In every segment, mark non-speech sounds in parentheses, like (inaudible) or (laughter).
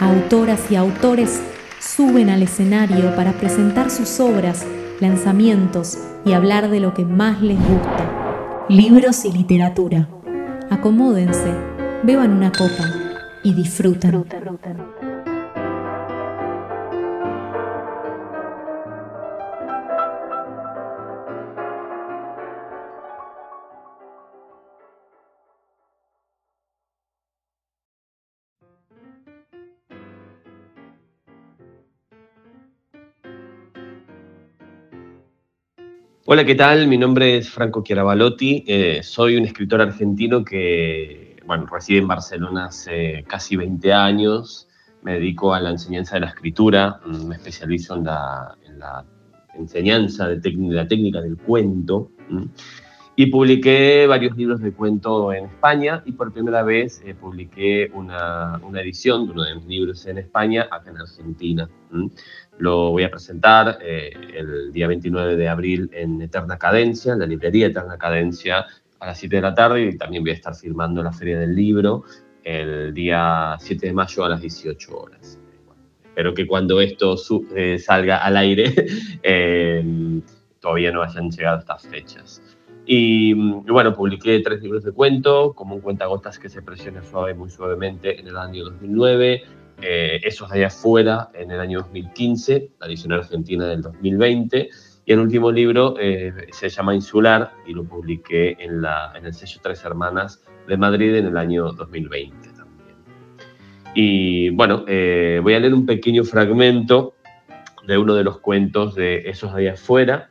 Autoras y autores suben al escenario para presentar sus obras, lanzamientos y hablar de lo que más les gusta. Libros y literatura. Acomódense, beban una copa y disfruten. Hola, ¿qué tal? Mi nombre es Franco Chiarabalotti. Eh, soy un escritor argentino que, bueno, reside en Barcelona hace casi 20 años. Me dedico a la enseñanza de la escritura. Mm, me especializo en la, enseñanza de, la técnica del cuento. Y publiqué varios libros de cuento en España y por primera vez eh, publiqué una, una, edición de uno de mis libros en España acá en Argentina. Lo voy a presentar eh, el día 29 de abril en Eterna Cadencia, en la librería Eterna Cadencia, a las 7 de la tarde y también voy a estar firmando la Feria del Libro el día 7 de mayo a las 18 horas. espero que cuando esto eh, salga al aire (laughs) todavía no hayan llegado estas fechas. Y, bueno, publiqué tres libros de cuento, como un cuentagotas que se presiona suave, muy suavemente en el año 2009, eh, Esos de allá afuera en el año 2015, la edición argentina del 2020, y el último libro eh, se llama Insular y lo publiqué en, la, en el sello Tres Hermanas de Madrid en el año 2020 también. Y bueno, eh, voy a leer un pequeño fragmento de uno de los cuentos de Esos de allá afuera,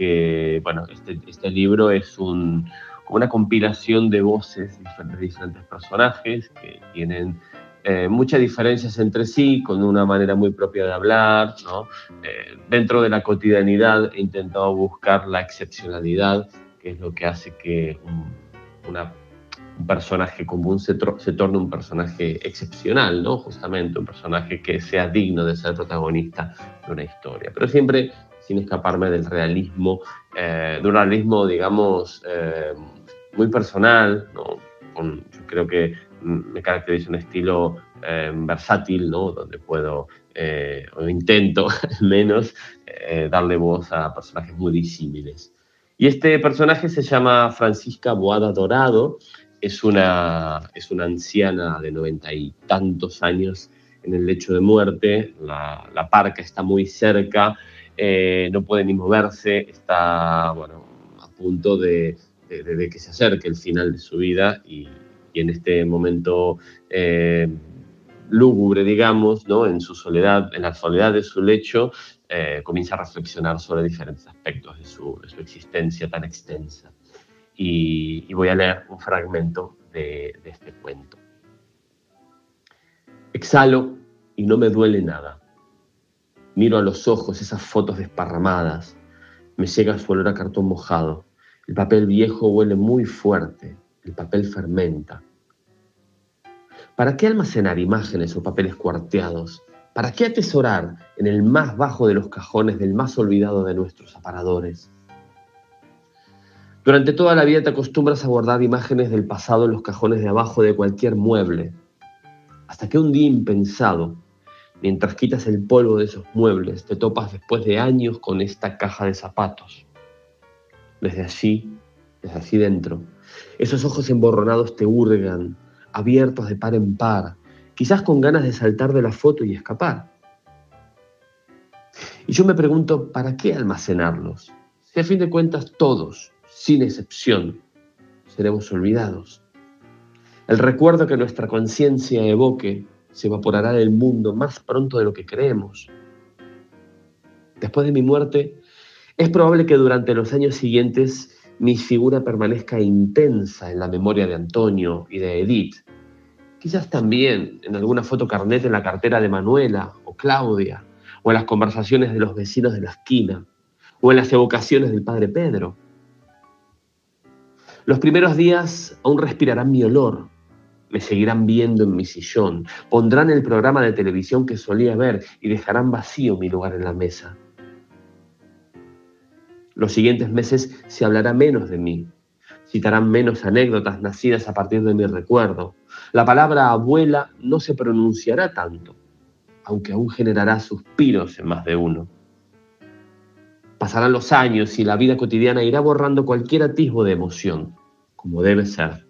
que, bueno, este, este libro es un, una compilación de voces de diferentes personajes que tienen eh, muchas diferencias entre sí, con una manera muy propia de hablar. ¿no? Eh, dentro de la cotidianidad he intentado buscar la excepcionalidad, que es lo que hace que un, un personaje común se, se, torne un personaje excepcional, ¿no? justamente un personaje que sea digno de ser protagonista de una historia. Pero siempre sin escaparme del realismo, eh, de un realismo, digamos, eh, muy personal, ¿no? yo creo que me caracteriza un estilo eh, versátil, ¿no? donde puedo, o intento (laughs) al menos, darle voz a personajes muy disímiles. Y este personaje se llama Francisca Boada Dorado, es una, es una anciana de noventa y tantos años en el lecho de muerte, la, la parca está muy cerca eh, no puede ni moverse, está bueno, a punto de, que se acerque el final de su vida y, en este momento eh, lúgubre, digamos, ¿no? en su soledad, en la soledad de su lecho, eh, comienza a reflexionar sobre diferentes aspectos de su, existencia tan extensa. Y, voy a leer un fragmento de este cuento. Exhalo y no me duele nada Miro a los ojos esas fotos desparramadas. Me llega su olor a cartón mojado. El papel viejo huele muy fuerte. El papel fermenta. ¿Para qué almacenar imágenes o papeles cuarteados? ¿Para qué atesorar en el más bajo de los cajones del más olvidado de nuestros aparadores? Durante toda la vida te acostumbras a guardar imágenes del pasado en los cajones de abajo de cualquier mueble, hasta que un día impensado Mientras quitas el polvo de esos muebles, te topas después de años con esta caja de zapatos. Desde allí, desde allí dentro, esos ojos emborronados te hurgan, abiertos de par en par, quizás con ganas de saltar de la foto y escapar. Y yo me pregunto, ¿para qué almacenarlos? Si a fin de cuentas todos, sin excepción, seremos olvidados. El recuerdo que nuestra conciencia evoque se evaporará del mundo más pronto de lo que creemos. Después de mi muerte, es probable que durante los años siguientes mi figura permanezca intensa en la memoria de Antonio y de Edith, Quizás también en alguna foto carnet en la cartera de Manuela o Claudia, o en las conversaciones de los vecinos de la esquina, o en las evocaciones del padre Pedro. Los primeros días aún respirarán mi olor, me seguirán viendo en mi sillón, pondrán el programa de televisión que solía ver y dejarán vacío mi lugar en la mesa. Los siguientes meses se hablará menos de mí, citarán menos anécdotas nacidas a partir de mi recuerdo. La palabra abuela no se pronunciará tanto, aunque aún generará suspiros en más de uno. Pasarán los años y la vida cotidiana irá borrando cualquier atisbo de emoción, como debe ser.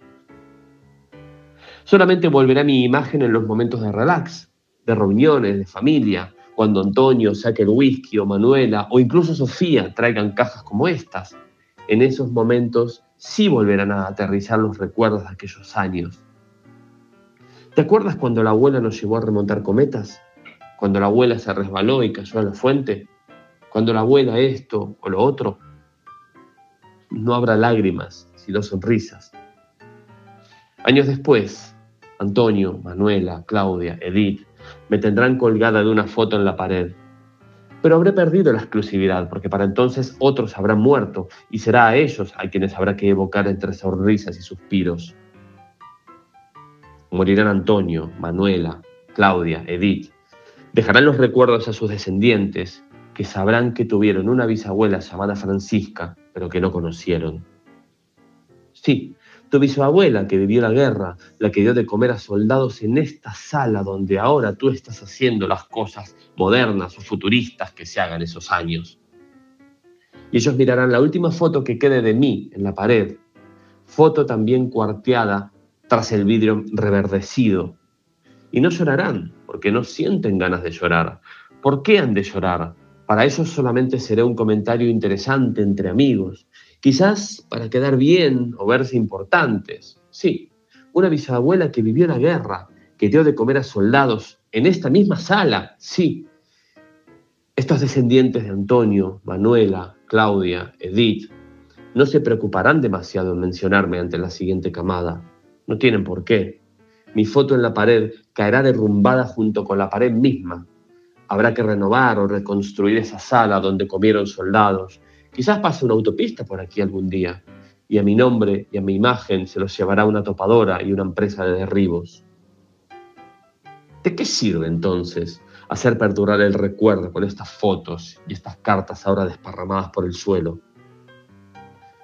Solamente volverá mi imagen en los momentos de relax, de reuniones, de familia, cuando Antonio saque el whisky o Manuela o incluso Sofía traigan cajas como estas. En esos momentos sí volverán a aterrizar los recuerdos de aquellos años. ¿Te acuerdas cuando la abuela nos llevó a remontar cometas? Cuando la abuela se resbaló y cayó a la fuente? Cuando la abuela esto o lo otro? No habrá lágrimas, sino sonrisas. Años después, Antonio, Manuela, Claudia, Edith, me tendrán colgada de una foto en la pared. Pero habré perdido la exclusividad, porque para entonces otros habrán muerto, y será a ellos a quienes habrá que evocar entre sonrisas y suspiros. Morirán Antonio, Manuela, Claudia, Edith. Dejarán los recuerdos a sus descendientes, que sabrán que tuvieron una bisabuela llamada Francisca, pero que no conocieron. Sí, tu bisabuela que vivió la guerra, la que dio de comer a soldados en esta sala donde ahora tú estás haciendo las cosas modernas o futuristas que se hagan esos años. Y ellos mirarán la última foto que quede de mí en la pared, foto también cuarteada tras el vidrio reverdecido. Y no llorarán, porque no sienten ganas de llorar. ¿Por qué han de llorar? Para ellos solamente será un comentario interesante entre amigos, Quizás para quedar bien o verse importantes. Sí, una bisabuela que vivió la guerra, que dio de comer a soldados en esta misma sala. Sí. Estos descendientes de Antonio, Manuela, Claudia, Edith, no se preocuparán demasiado en mencionarme ante la siguiente camada. No tienen por qué. Mi foto en la pared caerá derrumbada junto con la pared misma. Habrá que renovar o reconstruir esa sala donde comieron soldados Quizás pase una autopista por aquí algún día y a mi nombre y a mi imagen se los llevará una topadora y una empresa de derribos. ¿De qué sirve entonces hacer perdurar el recuerdo con estas fotos y estas cartas ahora desparramadas por el suelo?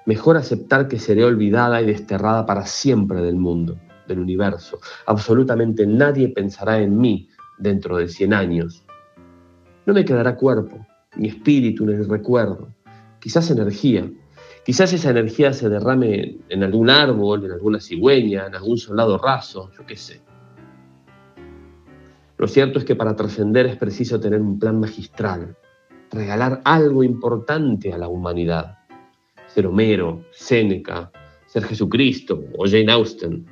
Mejor aceptar que seré olvidada y desterrada para siempre del mundo, del universo. Absolutamente nadie pensará en mí dentro de 100 años. No me quedará cuerpo, ni espíritu, ni recuerdo quizás energía. Quizás esa energía se derrame en algún árbol, en alguna cigüeña, en algún soldado raso, yo qué sé. Lo cierto es que para trascender es preciso tener un plan magistral, regalar algo importante a la humanidad. Ser Homero, Séneca, ser Jesucristo o Jane Austen.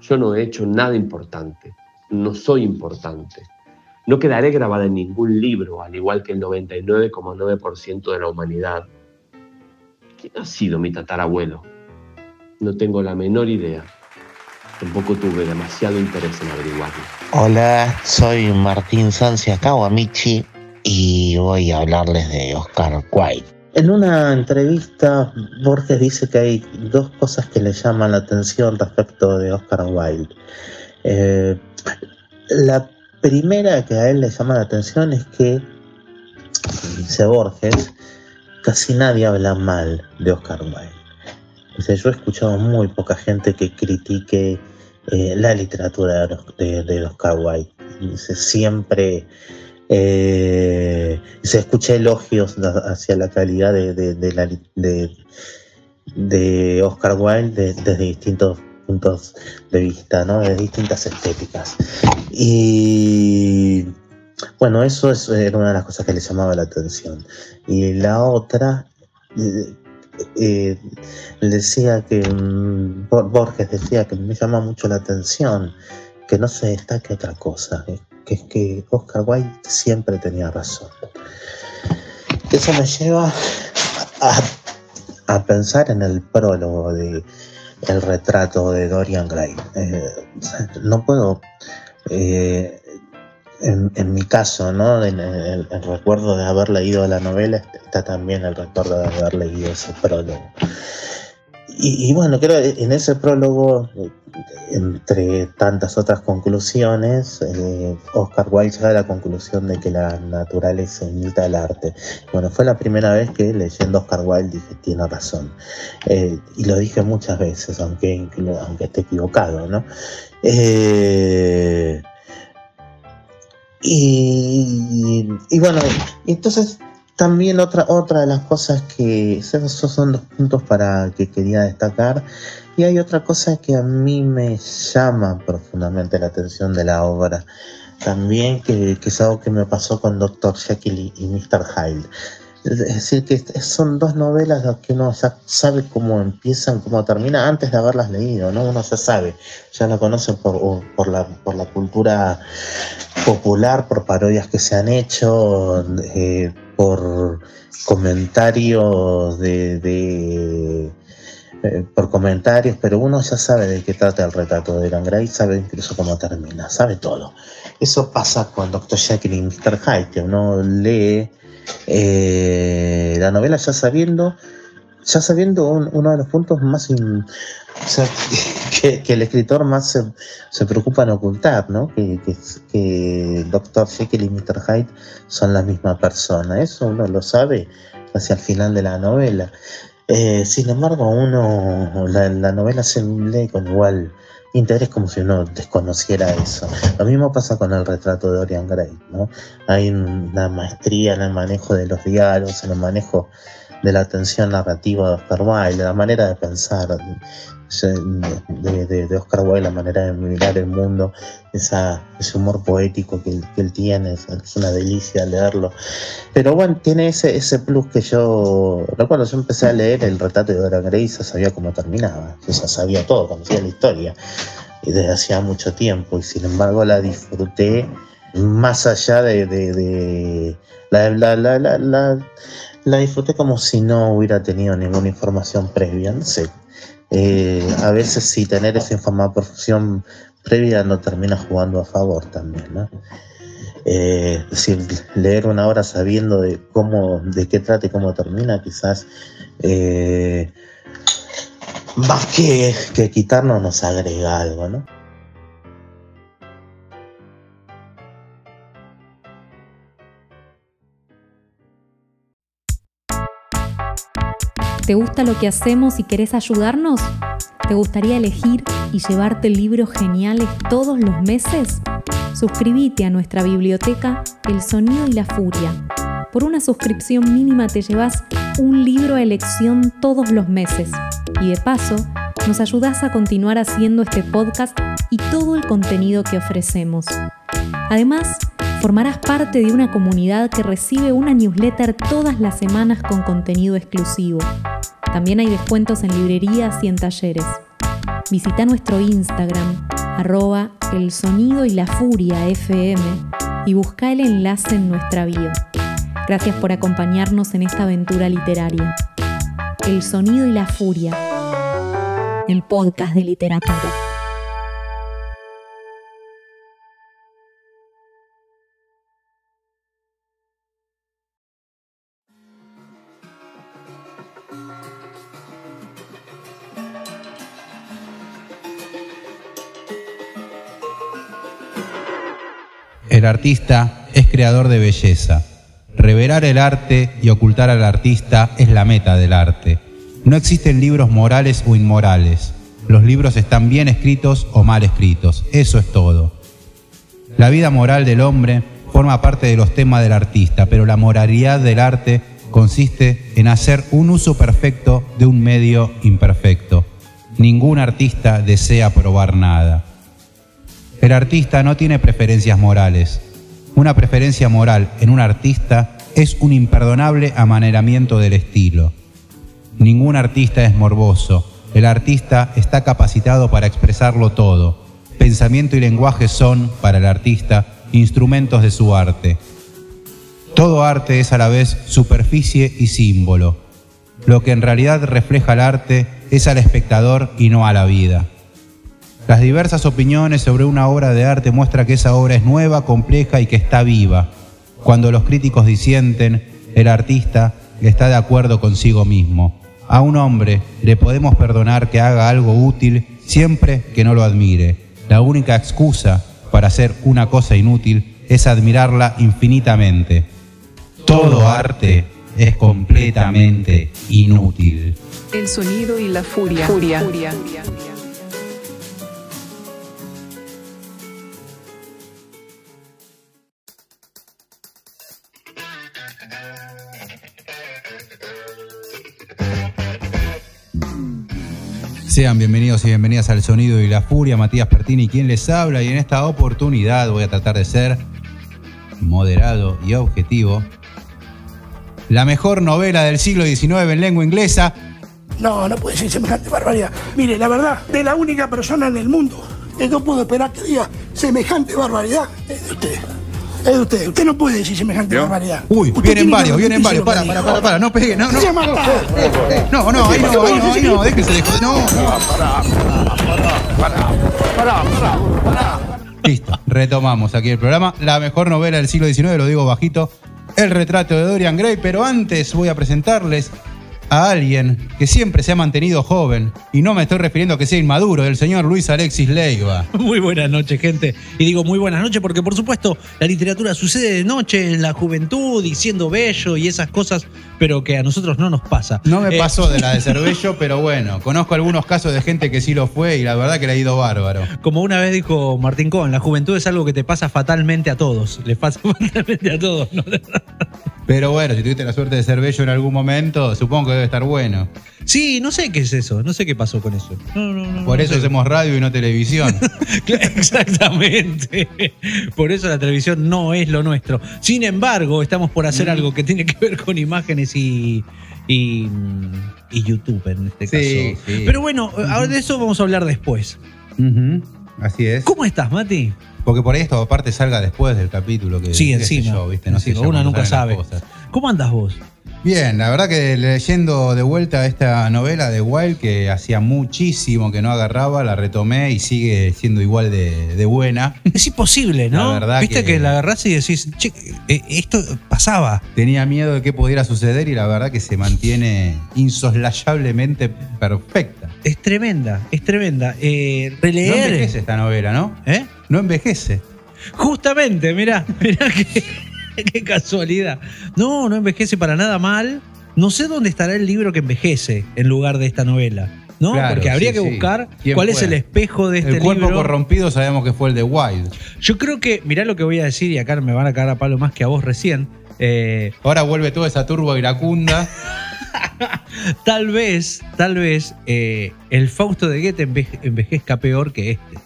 Yo no he hecho nada importante, no soy importante. No quedaré grabada en ningún libro, al igual que el 99,9% de la humanidad. ¿Quién ha sido mi tatarabuelo? No tengo la menor idea. Tampoco tuve demasiado interés en averiguarlo. Hola, soy Martín Sancia Kawamichi y voy a hablarles de Oscar Wilde. En una entrevista, Borges dice que hay dos cosas que le llaman la atención respecto de Oscar Wilde. Eh, la primera que a él le llama la atención es que, dice Borges, casi nadie habla mal de Oscar Wilde. Dice, yo he escuchado muy poca gente que critique eh, la literatura de, Oscar Wilde. Dice, siempre eh, se escucha elogios hacia la calidad de, de, Oscar Wilde desde distintos puntos de vista, ¿no? de distintas estéticas. Y bueno, eso es, era una de las cosas que le llamaba la atención. Y la otra, eh, eh, decía que, mm, Borges decía que me llama mucho la atención que no se destaque otra cosa, eh, que es que Oscar Wilde siempre tenía razón. Eso me lleva a, a pensar en el prólogo de, el retrato de Dorian Gray. Eh, no puedo, eh, en, mi caso, ¿no? En el, recuerdo de haber leído la novela está también el recuerdo de haber leído ese prólogo. Y, bueno, creo en ese prólogo, entre tantas otras conclusiones, eh, Oscar Wilde llega a la conclusión de que la naturaleza imita el arte. Bueno, fue la primera vez que leyendo Oscar Wilde dije, tiene razón. Eh, y lo dije muchas veces, aunque, aunque esté equivocado, ¿no? Eh, y, y, bueno, entonces también otra, otra de las cosas que, esos son los puntos para que quería destacar. Y hay otra cosa que a mí me llama profundamente la atención de la obra. También que, es algo que me pasó con Dr. Jekyll y, Mr. Hyde. Es decir, que son dos novelas que uno ya sabe cómo empiezan, cómo terminan, antes de haberlas leído, ¿no? Uno ya sabe, ya la conoce por, por, la, por la cultura popular, por parodias que se han hecho, eh, por comentarios de, eh, por comentarios, pero uno ya sabe de qué trata el retrato de Gray, sabe incluso cómo termina, sabe todo. Eso pasa con Dr. Jekyll y Mr. Hyde, que uno lee eh, la novela ya sabiendo, ya sabiendo uno de los puntos más (laughs) que, el escritor más se, preocupa en ocultar, ¿no? Que, que, Dr. Jekyll y Mr. Hyde son la misma persona. Eso uno lo sabe hacia el final de la novela. Eh, sin embargo, uno la, novela se lee con igual interés como si uno desconociera eso. Lo mismo pasa con el retrato de Dorian Gray, ¿no? Hay una maestría en el manejo de los diálogos, en el manejo de la atención narrativa de Oscar Wilde, de la manera de pensar de, Oscar Wilde, la manera de mirar el mundo, esa, ese humor poético que, él tiene, es, una delicia leerlo. Pero bueno, tiene ese, ese plus que yo recuerdo, yo empecé a leer el retrato de Dora Gray y ya sabía cómo terminaba, yo ya sabía todo, conocía la historia, desde hacía mucho tiempo, y sin embargo la disfruté más allá de, la, la, la, la disfruté como si no hubiera tenido ninguna información previa, no sé, eh, a veces si tener esa información previa no termina jugando a favor también, ¿no? Eh, leer una obra sabiendo de cómo, de qué trata y cómo termina, quizás eh, más que, que quitarnos nos agrega algo, ¿no? ¿Te gusta lo que hacemos y querés ayudarnos? ¿Te gustaría elegir y llevarte libros geniales todos los meses? Suscríbete a nuestra biblioteca El Sonido y la Furia. Por una suscripción mínima te llevas un libro a elección todos los meses. Y de paso, nos ayudas a continuar haciendo este podcast y todo el contenido que ofrecemos. Además, formarás parte de una comunidad que recibe una newsletter todas las semanas con contenido exclusivo. También hay descuentos en librerías y en talleres. Visita nuestro Instagram, arroba el sonido y la furia FM y busca el enlace en nuestra bio. Gracias por acompañarnos en esta aventura literaria. El sonido y la furia, el podcast de literatura. Artista es creador de belleza. Revelar el arte y ocultar al artista es la meta del arte. No existen libros morales o inmorales. Los libros están bien escritos o mal escritos. Eso es todo. La vida moral del hombre forma parte de los temas del artista, pero la moralidad del arte consiste en hacer un uso perfecto de un medio imperfecto. Ningún artista desea probar nada. El artista no tiene preferencias morales. Una preferencia moral en un artista es un imperdonable amaneramiento del estilo. Ningún artista es morboso. El artista está capacitado para expresarlo todo. Pensamiento y lenguaje son, para el artista, instrumentos de su arte. Todo arte es a la vez superficie y símbolo. lo que en realidad refleja el arte es al espectador y no a la vida. Las diversas opiniones sobre una obra de arte muestran que esa obra es nueva, compleja y que está viva. Cuando los críticos disienten, el artista está de acuerdo consigo mismo. A un hombre le podemos perdonar que haga algo útil siempre que no lo admire. La única excusa para hacer una cosa inútil es admirarla infinitamente. Todo arte es completamente inútil. El sonido y la furia. Sean bienvenidos y bienvenidas al Sonido y la Furia, Matías Pertini, quien les habla, y en esta oportunidad voy a tratar de ser moderado y objetivo. La mejor novela del siglo XIX en lengua inglesa. No, no puede ser semejante barbaridad. Mire, la verdad, de la única persona en el mundo que no puedo esperar que diga semejante barbaridad es de usted. Es de usted. Usted no puede decir semejante barbaridad. Uy, Usted vienen varios, vienen varios. Para, para, para, para, no pegue, no, no. Se mata. No, no, ahí no, ahí no, ahí no, déjese de joder. No. Listo, retomamos aquí el programa. La mejor novela del siglo XIX, lo digo bajito, El retrato de Dorian Gray, pero antes voy a presentarles a alguien que siempre se ha mantenido joven, y no me estoy refiriendo a que sea inmaduro, el señor Luis Alexis Leiva. (laughs) Muy buenas noches, gente. Y digo muy buenas noches porque, por supuesto, la literatura sucede de noche en la juventud y siendo bello y esas cosas, pero que a nosotros no nos pasa. No me Eh, pasó de la de (laughs) ser bello, pero bueno, conozco algunos casos de gente que sí lo fue y la verdad que le ha ido bárbaro. Como una vez dijo Martín Cohen, la juventud es algo que te pasa fatalmente a todos. Les pasa (laughs) fatalmente a todos. ¿no? Pero bueno, si tuviste la suerte de ser bello en algún momento, supongo que debe estar bueno. Sí, no sé qué es eso. No sé qué pasó con eso. No, no, no, Por eso sé. hacemos radio y no televisión. (laughs) Exactamente. Por eso la televisión no es lo nuestro. Sin embargo, estamos por Mm. hacer algo que tiene que ver con imágenes y, y, y YouTube en este Sí, caso. sí. Pero bueno, ahora de eso vamos a hablar después. Así es. ¿Cómo estás, Mati? Porque por ahí esto aparte salga después del capítulo que Sí, encima. yo, ¿viste? No sé cómo nunca sabe. ¿Cómo andas vos? Bien, la verdad que leyendo de vuelta esta novela de Wild, que hacía muchísimo que no agarraba, la retomé y sigue siendo igual de, de buena. Es imposible, ¿no? La verdad Viste que... que- la agarrás y decís, che, eh, esto pasaba. Tenía miedo de que pudiera suceder y la verdad que se mantiene insoslayablemente perfecta. Es tremenda, es tremenda. Eh, No releer. envejece esta novela, ¿no? ¿Eh? No envejece. Justamente, mirá, mirá qué, (laughs) qué casualidad. No, no envejece para nada mal. No sé dónde estará el libro que envejece en lugar de esta novela. ¿No? Claro, Porque habría sí, que buscar ¿Quién cuál es el espejo de este el cuerpo libro. corrompido sabemos que fue el de Wild. Yo creo que, mirá lo que voy a decir, y acá me van a cagar a palo más que a vos recién. Eh, Ahora vuelve toda esa turbo iracunda. (laughs) tal vez, tal vez, eh, el Fausto de Goethe enveje- envejezca peor que este.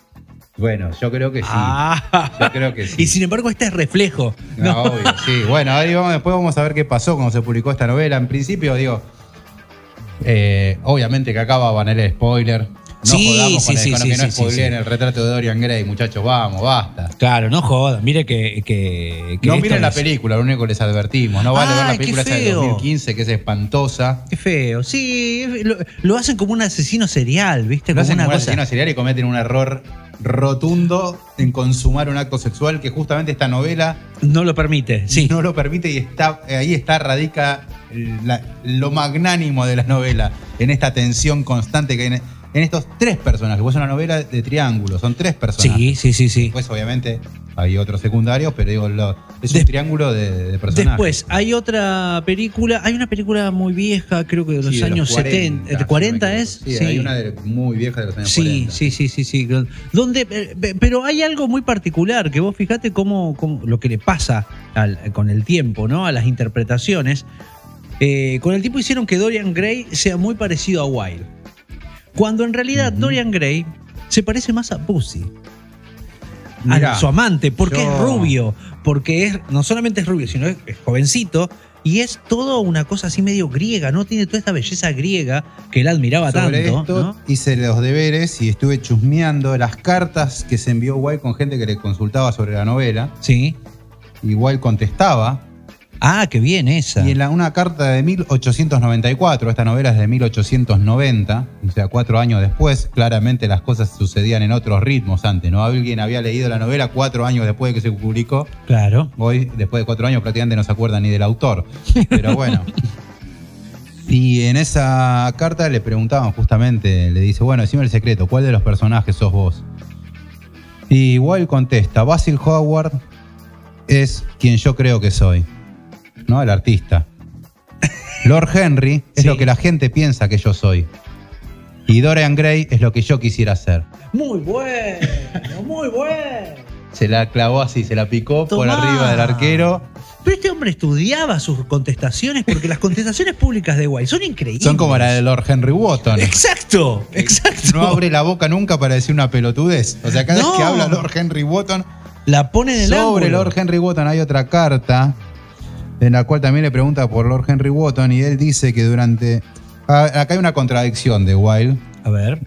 Bueno, yo creo que sí. Ah. Yo creo que sí. Y sin embargo, este es reflejo. No, obvio, sí. Bueno, ahí vamos, después vamos a ver qué pasó cuando se publicó esta novela. En principio, digo, eh, obviamente que acá van el spoiler. No Sí, jodamos sí, con, el, sí, con sí, que no sí, sí, spoileen el retrato de Dorian Gray, muchachos, vamos, basta. Claro, no jodan. Mire que. que, que no miren la película, lo único que les advertimos. No vale ver Ay, la película esa feo. 2015, que es espantosa. Qué feo. Sí, lo, lo hacen como un asesino serial, ¿viste? Lo Como hacen una como un asesino serial y cometen un error rotundo en consumar un acto sexual que justamente esta novela No lo permite, sí. no lo permite y está ahí está radica la- lo magnánimo de la novela en esta tensión constante que hay en, estos tres personajes pues es una novela de triángulo son tres personajes sí, sí, sí, sí. después obviamente hay otros secundarios pero digo lo- es un triángulo de, de personajes Después, hay otra película, hay una película muy vieja, creo que de los Sí, de años 70, si no ¿de me 40 equivoco. es? sí, hay una de- muy vieja de los años Sí, 40 sí, sí, sí, sí. Donde, eh, pe- pero hay algo muy particular, que vos fijate cómo, cómo- lo que le pasa al- con el tiempo, ¿no? A las interpretaciones. Eh, con el tiempo hicieron que Dorian Gray sea muy parecido a Wilde. Cuando en realidad. Dorian Gray se parece más a Pussy. Mirá, a su amante, porque yo- es rubio, porque es, no solamente es rubio, sino es, es jovencito, y es todo una cosa así medio griega, ¿no? Tiene toda esta belleza griega que él admiraba Sobre tanto. esto ¿no? hice los deberes y estuve chusmeando las cartas que se envió Wild con gente que le consultaba sobre la novela. Sí. Igual contestaba Ah, qué bien esa. Y en la- una carta de 1894, esta novela es de 1890, o sea, cuatro años después, claramente las cosas sucedían en otros ritmos antes, ¿no? Alguien había leído la novela cuatro años después de que se publicó, Claro. hoy, después de cuatro años, prácticamente no se acuerda ni del autor, pero bueno. (laughs) Y en esa carta le preguntaban justamente, le dice, bueno, decime el secreto, ¿cuál de los personajes sos vos? Y Wilde contesta, Basil Howard es quien yo creo que soy, ¿no? El artista. Lord Henry es Sí. lo que la gente piensa que yo soy. Y Dorian Gray es lo que yo quisiera ser. Muy bueno, muy bueno. Se la clavó así, se la picó por arriba del arquero. Pero este hombre estudiaba sus contestaciones porque las contestaciones públicas de Wilde son increíbles. Son como la de Lord Henry Wotton. Exacto, exacto. No abre la boca nunca para decir una pelotudez. O sea, cada No. vez que habla Lord Henry Wotton, La pone en el sobre ángulo. Lord Henry Wotton hay otra carta en la cual también le pregunta por Lord Henry Wotton y él dice que durante... Ah, Acá hay una contradicción de Wilde. A ver.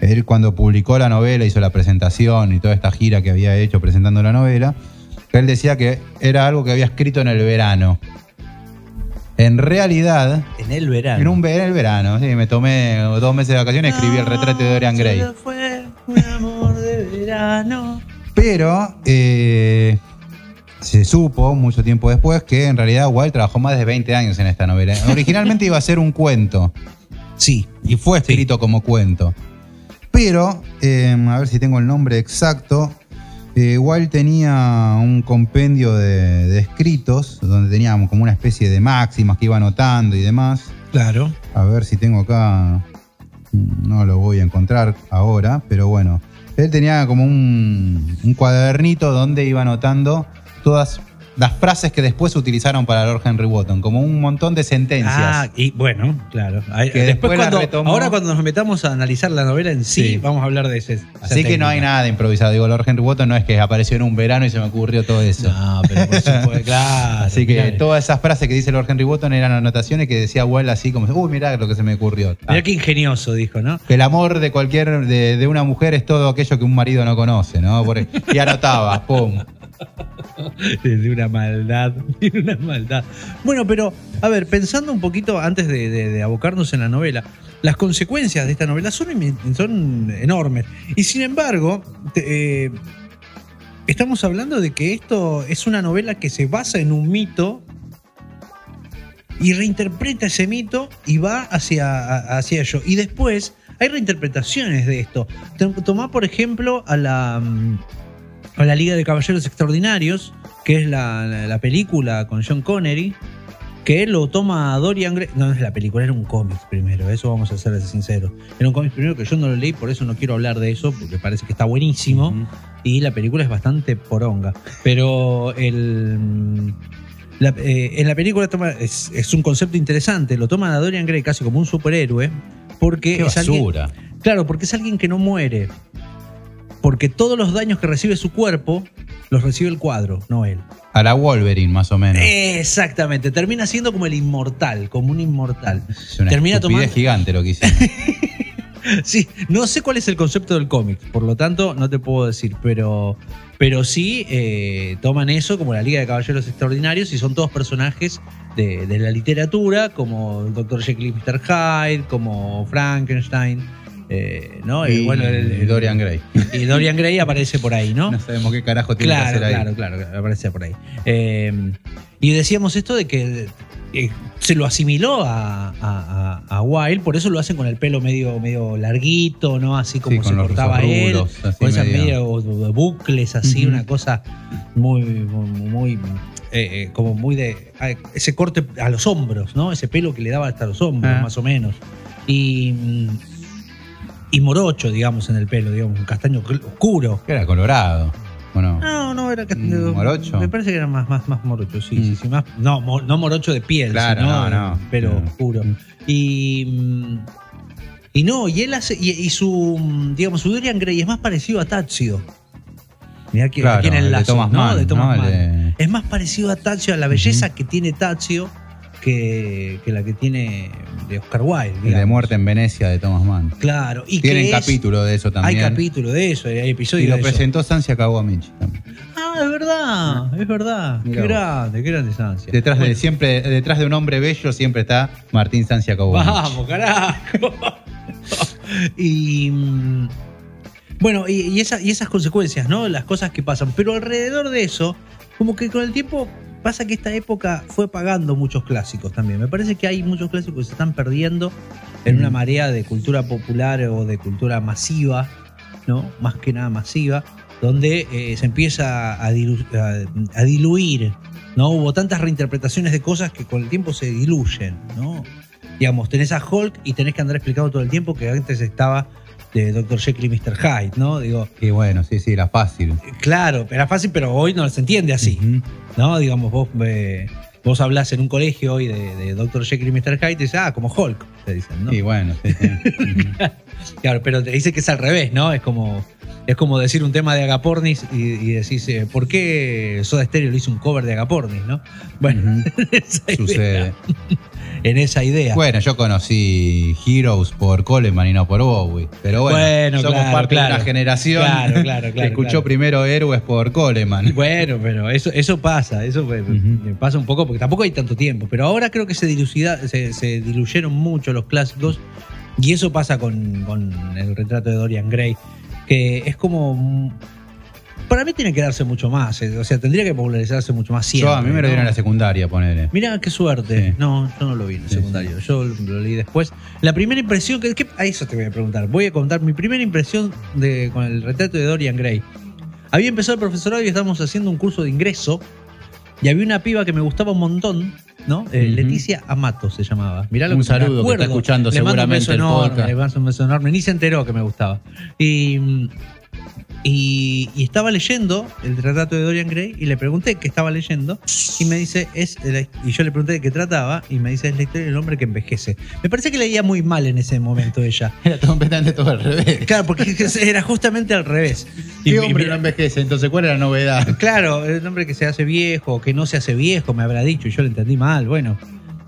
Él cuando publicó la novela, hizo la presentación y toda esta gira que había hecho presentando la novela, él decía que era algo que había escrito en el verano. En realidad, En el verano. en un en el verano, sí, me tomé dos meses de vacaciones y escribí el retrato de Dorian Gray. Fue un amor de verano. Pero eh, se supo mucho tiempo después que en realidad Wilde trabajó más de 20 años en esta novela. (laughs) Originalmente iba a ser un cuento Sí. y fue escrito como cuento. Pero, eh, a ver si tengo el nombre exacto, eh, Wilde tenía un compendio de, de escritos donde teníamos como una especie de máximas que iba anotando y demás. Claro. A ver si tengo acá. No lo voy a encontrar ahora, pero bueno. Él tenía como un, un cuadernito donde iba anotando todas las frases que después se utilizaron para Lord Henry Wotton, como un montón de sentencias. Ah, y bueno, claro. Que después después cuando, ahora cuando nos metamos a analizar la novela en sí, Sí. vamos a hablar de ese. Así que no hay nada de improvisado. Digo, Lord Henry Wotton no es que apareció en un verano y se me ocurrió todo eso. No, pero por (laughs) supuesto, claro. así que mirá. todas esas frases que dice Lord Henry Wotton eran anotaciones que decía Wilde así como, uy, mirá lo que se me ocurrió. Ah, Mirá qué ingenioso, dijo, ¿no? que el amor de cualquier de, de una mujer es todo aquello que un marido no conoce, ¿no? Por- y anotaba, (laughs) pum. De una maldad, (laughs) de una maldad. Bueno, pero, a ver, pensando un poquito antes de, abocarnos en la novela, las consecuencias de esta novela son, son enormes. Y sin embargo, eh, estamos hablando de que esto es una novela que se basa en un mito y reinterpreta ese mito y va hacia, hacia ello. Y después hay reinterpretaciones de esto. Tom- Tomá, por ejemplo, a la, mm, a la Liga de Caballeros Extraordinarios, que es la, la- la película con John Connery, que lo toma Dorian Gray. No, no es la película, era un cómic primero, eso vamos a ser sinceros. Era un cómic primero que yo no lo leí, por eso no quiero hablar de eso, porque parece que está buenísimo. Y la película es bastante poronga. Pero el. la- eh, en la película toma- es, es un concepto interesante. Lo toman a Dorian Gray casi como un superhéroe. Porque Qué es alguien. basura. Claro, porque es alguien que no muere. Porque todos los daños que recibe su cuerpo los recibe el cuadro, no él. A la Wolverine, más o menos. Exactamente. Termina siendo como el inmortal, como un inmortal. es una termina tomando- gigante lo que hicieron. (laughs) Sí, no sé cuál es el concepto del cómic, por lo tanto no te puedo decir, pero, pero sí eh, toman eso como la Liga de Caballeros Extraordinarios y son todos personajes de, de la literatura, como el Dr. Jekyll y Mr. Hyde, como Frankenstein, eh, ¿no? y, bueno, el- el- Dorian Gray. Y Dorian Gray aparece por ahí, ¿no? No sabemos qué carajo tiene Claro, que hacer ahí. claro, claro, claro, aparece por ahí. Eh, y decíamos esto de que eh, se lo asimiló a, a, a- Wilde, por eso lo hacen con el pelo medio, medio larguito, ¿no? Así como Sí, se cortaba él, con esas medio- bucles, así, una cosa muy, muy, muy, eh, eh, como muy de. Ese corte a los hombros, ¿no? Ese pelo que le daba hasta los hombros, Ah. más o menos. Y. Y morocho, digamos, en el pelo, digamos, un castaño oscuro. Que era colorado. Bueno, No, no, era Mm, morocho. Me parece que era más, más, más morocho, sí, Mm. sí, sí. Más, no, mo- no morocho de piel, Claro, sino no, no. pelo Mm. oscuro. Y. Y no, y él hace. Y, y su. Digamos, su Dorian Gray es más parecido a Tazio. Mirá que Claro, aquí en el el de Thomas ¿no? Mann, de Thomas ¿no? Mann. Es más parecido a Tazio, a la belleza que tiene Tazio que, que la que tiene de Oscar Wilde. el de digamos. Muerte en Venecia de Thomas Mann. Claro. Y Tienen capítulo de eso Hay también. capítulo de eso, hay episodio y lo de eso. presentó Sancia Kawamichi también. Ah, es verdad, es verdad. Mirá qué vos. grande, qué grande Sancia. Detrás de siempre, detrás de un hombre bello siempre está Martín Sancia Cowboy. Vamos, carajo. (laughs) y. mm, Bueno, y, y esa- y esas consecuencias, ¿no? Las cosas que pasan. Pero alrededor de eso, como que con el tiempo pasa que esta época fue pagando muchos clásicos también. Me parece que hay muchos clásicos que se están perdiendo en una marea de cultura popular o de cultura masiva, ¿no? Más que nada masiva, donde eh, se empieza a, dilu- a- a diluir, ¿no? Hubo tantas reinterpretaciones de cosas que con el tiempo se diluyen, ¿no? Digamos, tenés a Hulk y tenés que andar explicando todo el tiempo que antes estaba de Dr. Jekyll y Mr. Hyde, ¿no? Digo, Y bueno, sí, sí, era fácil. claro, era fácil, pero hoy no se entiende así. ¿no? Digamos, vos, eh, vos hablás en un colegio hoy de, de Dr. Jekyll y Mr. Hyde y te dices, ah, como Hulk, te dicen, ¿no? Y bueno, sí. (laughs) Claro, pero te dice que es al revés, ¿no? Es como, es como decir un tema de Agapornis y, y decís, eh, ¿por qué Soda Stereo le hizo un cover de Agapornis, no? Bueno, (laughs) Sucede. En esa idea. Bueno, yo conocí Heroes por Coleman y no por Bowie. Pero bueno, Bueno, somos claro, parte claro. de una generación Claro, (laughs) claro, que claro, escuchó primero Héroes por Coleman. Bueno, pero eso, eso pasa, eso pasa un poco porque tampoco hay tanto tiempo. Pero ahora creo que se, dilucida- se, se diluyeron mucho los clásicos y eso pasa con, con el retrato de Dorian Gray, que es como... mm, Para mí tiene que darse mucho más, eh, o sea, tendría que popularizarse mucho más siempre. Yo a mí me lo dieron en la secundaria, ponele. Mira qué suerte. Sí. No, yo no lo vi en el Sí, secundario. Yo lo leí después. La primera impresión, que, que- a eso te voy a preguntar. Voy a contar mi primera impresión de, con el retrato de Dorian Gray. Había empezado el profesorado y estábamos haciendo un curso de ingreso. Y había una piba que me gustaba un montón, ¿no? Eh. Leticia Amato se llamaba. Mirá lo Un que me saludo, que está escuchando Le mando un seguramente beso el enorme, podcast. Le mando un beso enorme. Ni se enteró que me gustaba. Y, y, y estaba leyendo el retrato de Dorian Gray y le pregunté qué estaba leyendo y me dice, es la- y yo le pregunté de qué trataba y me dice, es la historia del hombre que envejece. Me parece que leía muy mal en ese momento ella. (laughs) Era completamente todo al revés. Claro, porque era justamente al revés. Y- ¿Qué y hombre mira- no envejece? Entonces, ¿cuál era la novedad? Claro, el hombre que se hace viejo, que no se hace viejo, me habrá dicho y yo lo entendí mal, bueno.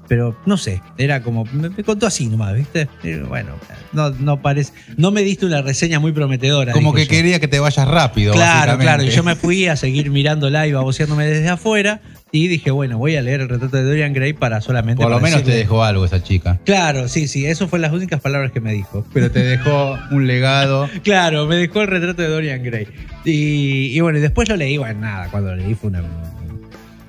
Pero no sé, era como, me, me contó así nomás, ¿viste? Y bueno, no, no parece, no me diste una reseña muy prometedora. Como que yo. quería que te vayas rápido. Claro, claro, y yo me fui a seguir mirando live, baboseándome desde afuera y dije, bueno, voy a leer el retrato de Dorian Gray para solamente... Por lo menos te dejó algo esa chica. Claro, sí, sí, eso fue las únicas palabras que me dijo. Pero te dejó un legado. (laughs) Claro, me dejó el retrato de Dorian Gray. Y, y bueno, y después lo leí, bueno, nada, cuando lo leí fue una,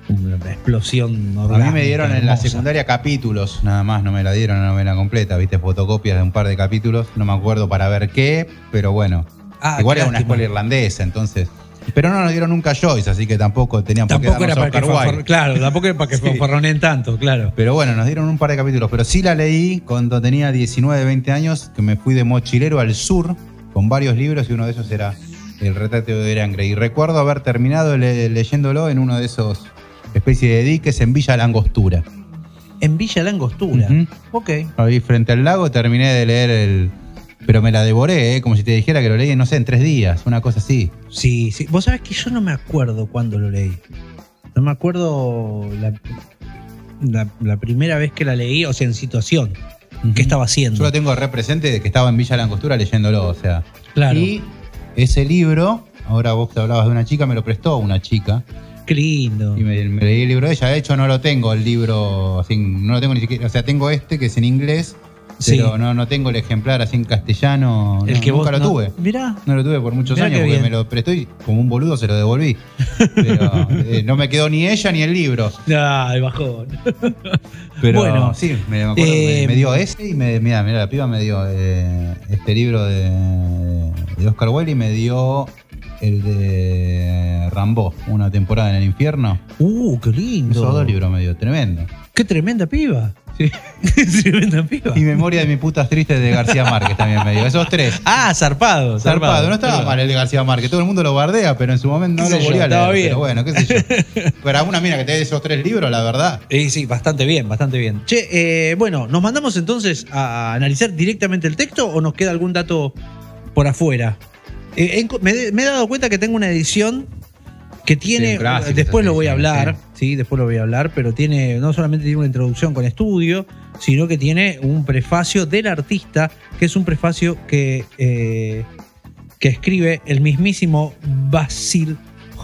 una explosión A mí me dieron en la secundaria capítulos, nada más, no me la dieron la novela completa, viste, fotocopias de un par de capítulos, no me acuerdo para ver qué, pero bueno. Ah, Igual era una escuela irlandesa, entonces. Pero no nos dieron nunca Joyce, así que tampoco tenían por qué Tampoco era darnos para que. Claro, tampoco era para que (laughs) Sí. tanto, claro. Pero bueno, nos dieron un par de capítulos, pero sí la leí cuando tenía 19, 20 años, que me fui de mochilero al sur con varios libros y uno de esos era El retrato de Dorian Gray. Y recuerdo haber terminado le- leyéndolo en uno de esos especies de diques en Villa Langostura. En Villa Langostura. Ujú. Ok. Ahí frente al lago terminé de leer el... Pero me la devoré, ¿eh? como si te dijera que lo leí, no sé, en tres días, una cosa así. Sí, sí. Vos sabés que yo no me acuerdo cuándo lo leí. No me acuerdo la, la- la primera vez que la leí, o sea, en situación. ¿Qué estaba haciendo? Yo lo tengo represente de que estaba en Villa Langostura leyéndolo, o sea. Claro. Y ese libro, ahora vos te hablabas de una chica, me lo prestó una chica. Qué lindo. Y me, me leí el libro de ella. De hecho, no lo tengo el libro, así, no lo tengo ni siquiera. O sea, tengo este que es en inglés, Sí. pero no, no tengo el ejemplar así en castellano. El no, que nunca vos lo no- tuve. Mirá. No lo tuve por muchos Mirá años porque me lo prestó y como un boludo se lo devolví. Pero (laughs) eh, no me quedó ni ella ni el libro. Ay, bajón. (laughs) Pero Bueno, sí, me, me acuerdo que eh, me, me dio ese y me, mira, mira, la piba me dio eh, este libro de, de Oscar Wilde y me dio el de Rambo, una temporada en el infierno. Uh, qué lindo. Esos dos libros me dio, tremendo. Qué tremenda piba. Sí. (laughs) Tremenda piba. Y Memoria de mis putas tristes de García Márquez también me dio. Esos tres. Ah, zarpado. Zarpado, no estaba mal el de García Márquez, todo el mundo lo bardea, pero en su momento no lo volvía a leer. estaba bien. Pero bueno, qué sé yo. (laughs) Pero a una mina que te dé esos tres libros, la verdad. Eh, sí, bastante bien, bastante bien. Che, eh, bueno, ¿nos mandamos entonces a analizar directamente el texto o nos queda algún dato por afuera? Eh, me, me he dado cuenta que tengo una edición que tiene, Sí, gracias, después lo voy a hablar, sí. después lo voy a hablar, pero tiene, no solamente tiene una introducción con estudio, sino que tiene un prefacio del artista, que es un prefacio que, eh, que escribe el mismísimo Basil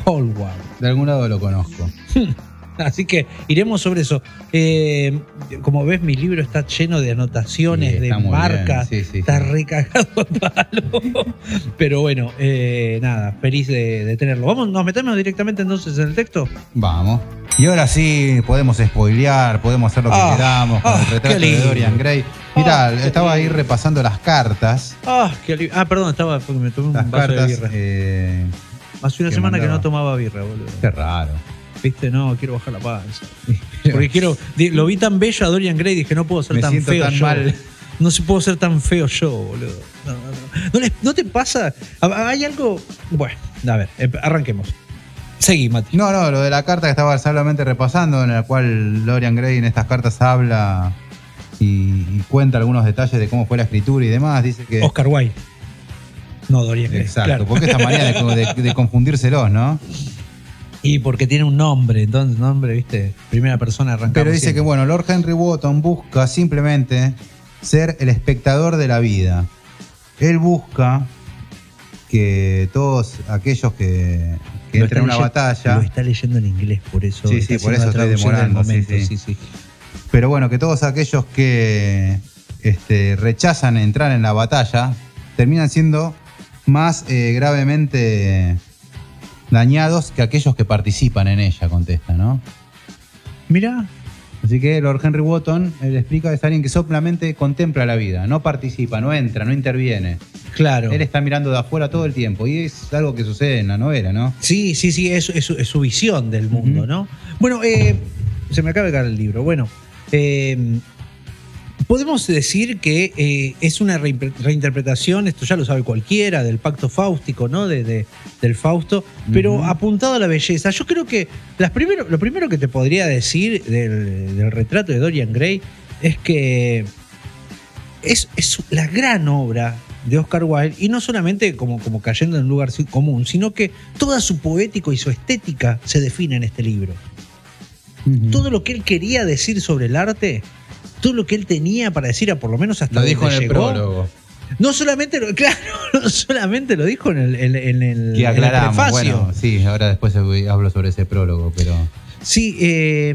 Hallward. De algún lado lo conozco. (laughs) (laughs) Así que iremos sobre eso. Eh, como ves, mi libro está lleno de anotaciones, Sí, de marcas. Sí, sí, está recagado a palo. (laughs) Pero bueno, eh, nada, feliz de, de tenerlo. Vamos, nos metemos directamente entonces en el texto. Vamos. Y ahora sí, podemos spoilear, podemos hacer lo que Ah, queramos con ah, el retrato qué de. Dorian Gray. Mirá, Ah, qué estaba ahí repasando las cartas. Ah, qué. Ah, perdón, estaba porque me tomé Las un vaso de birra. eh, Hace una que semana que no tomaba birra, boludo. qué raro. Viste, no, quiero bajar la panza. (laughs) Porque quiero. Lo vi tan bello a Dorian Gray y dije, no puedo ser Me tan siento feo tan yo. mal. No se puedo ser tan feo yo, boludo. No, no, no. ¿No, les- no te pasa? Hay algo. Bueno, a ver, em- arranquemos. Seguí, Mati. No, no, lo de la carta que estaba solamente repasando, en la cual Dorian Gray en estas cartas habla y, y cuenta algunos detalles de cómo fue la escritura y demás. Dice que. Oscar Wilde. No, Dorian Gray. Exacto, claro. porque esta manera de, de- de (laughs) confundírselos, ¿no? Y porque tiene un nombre, entonces, nombre, viste, primera persona arrancamos Pero dice siempre. que, bueno, Lord Henry Wotton busca simplemente ser el espectador de la vida. Él busca que todos aquellos que, que Lo entren en una batalla, Lo está leyendo en inglés, por eso. Sí, sí, por eso estoy demorando, sí, momento, sí. sí, sí. pero bueno, que todos aquellos que este, rechazan entrar en la batalla terminan siendo más eh, gravemente dañados que aquellos que participan en ella, contesta, ¿no? Mirá, Así que Lord Henry Wotton, él explica, es alguien que solamente contempla la vida, no participa, no entra, no interviene. claro. Él está mirando de afuera todo el tiempo y es algo que sucede en la novela, ¿no? Sí, sí, sí, es, es- es su visión del mundo. ¿no? Bueno, eh, se me acaba de caer el libro. Bueno, eh, podemos decir que eh, es una reinterpretación, esto ya lo sabe cualquiera, del pacto fáustico, ¿no? De, de- del Fausto, pero apuntado a la belleza. Yo creo que las primero, lo primero que te podría decir del, del retrato de Dorian Gray es que es, es la gran obra de Oscar Wilde, y no solamente como, como cayendo en un lugar común, sino que toda su poético y su estética se define en este libro. Todo lo que él quería decir sobre el arte, todo lo que él tenía para decir, a por lo menos hasta Lo dijo en donde el llegó, prólogo. No solamente lo, (laughs) claro, no solamente lo dijo en el, en, en el, Que en el aclaramos, prefacio. bueno, sí, ahora después hablo sobre ese prólogo, pero... Sí, eh,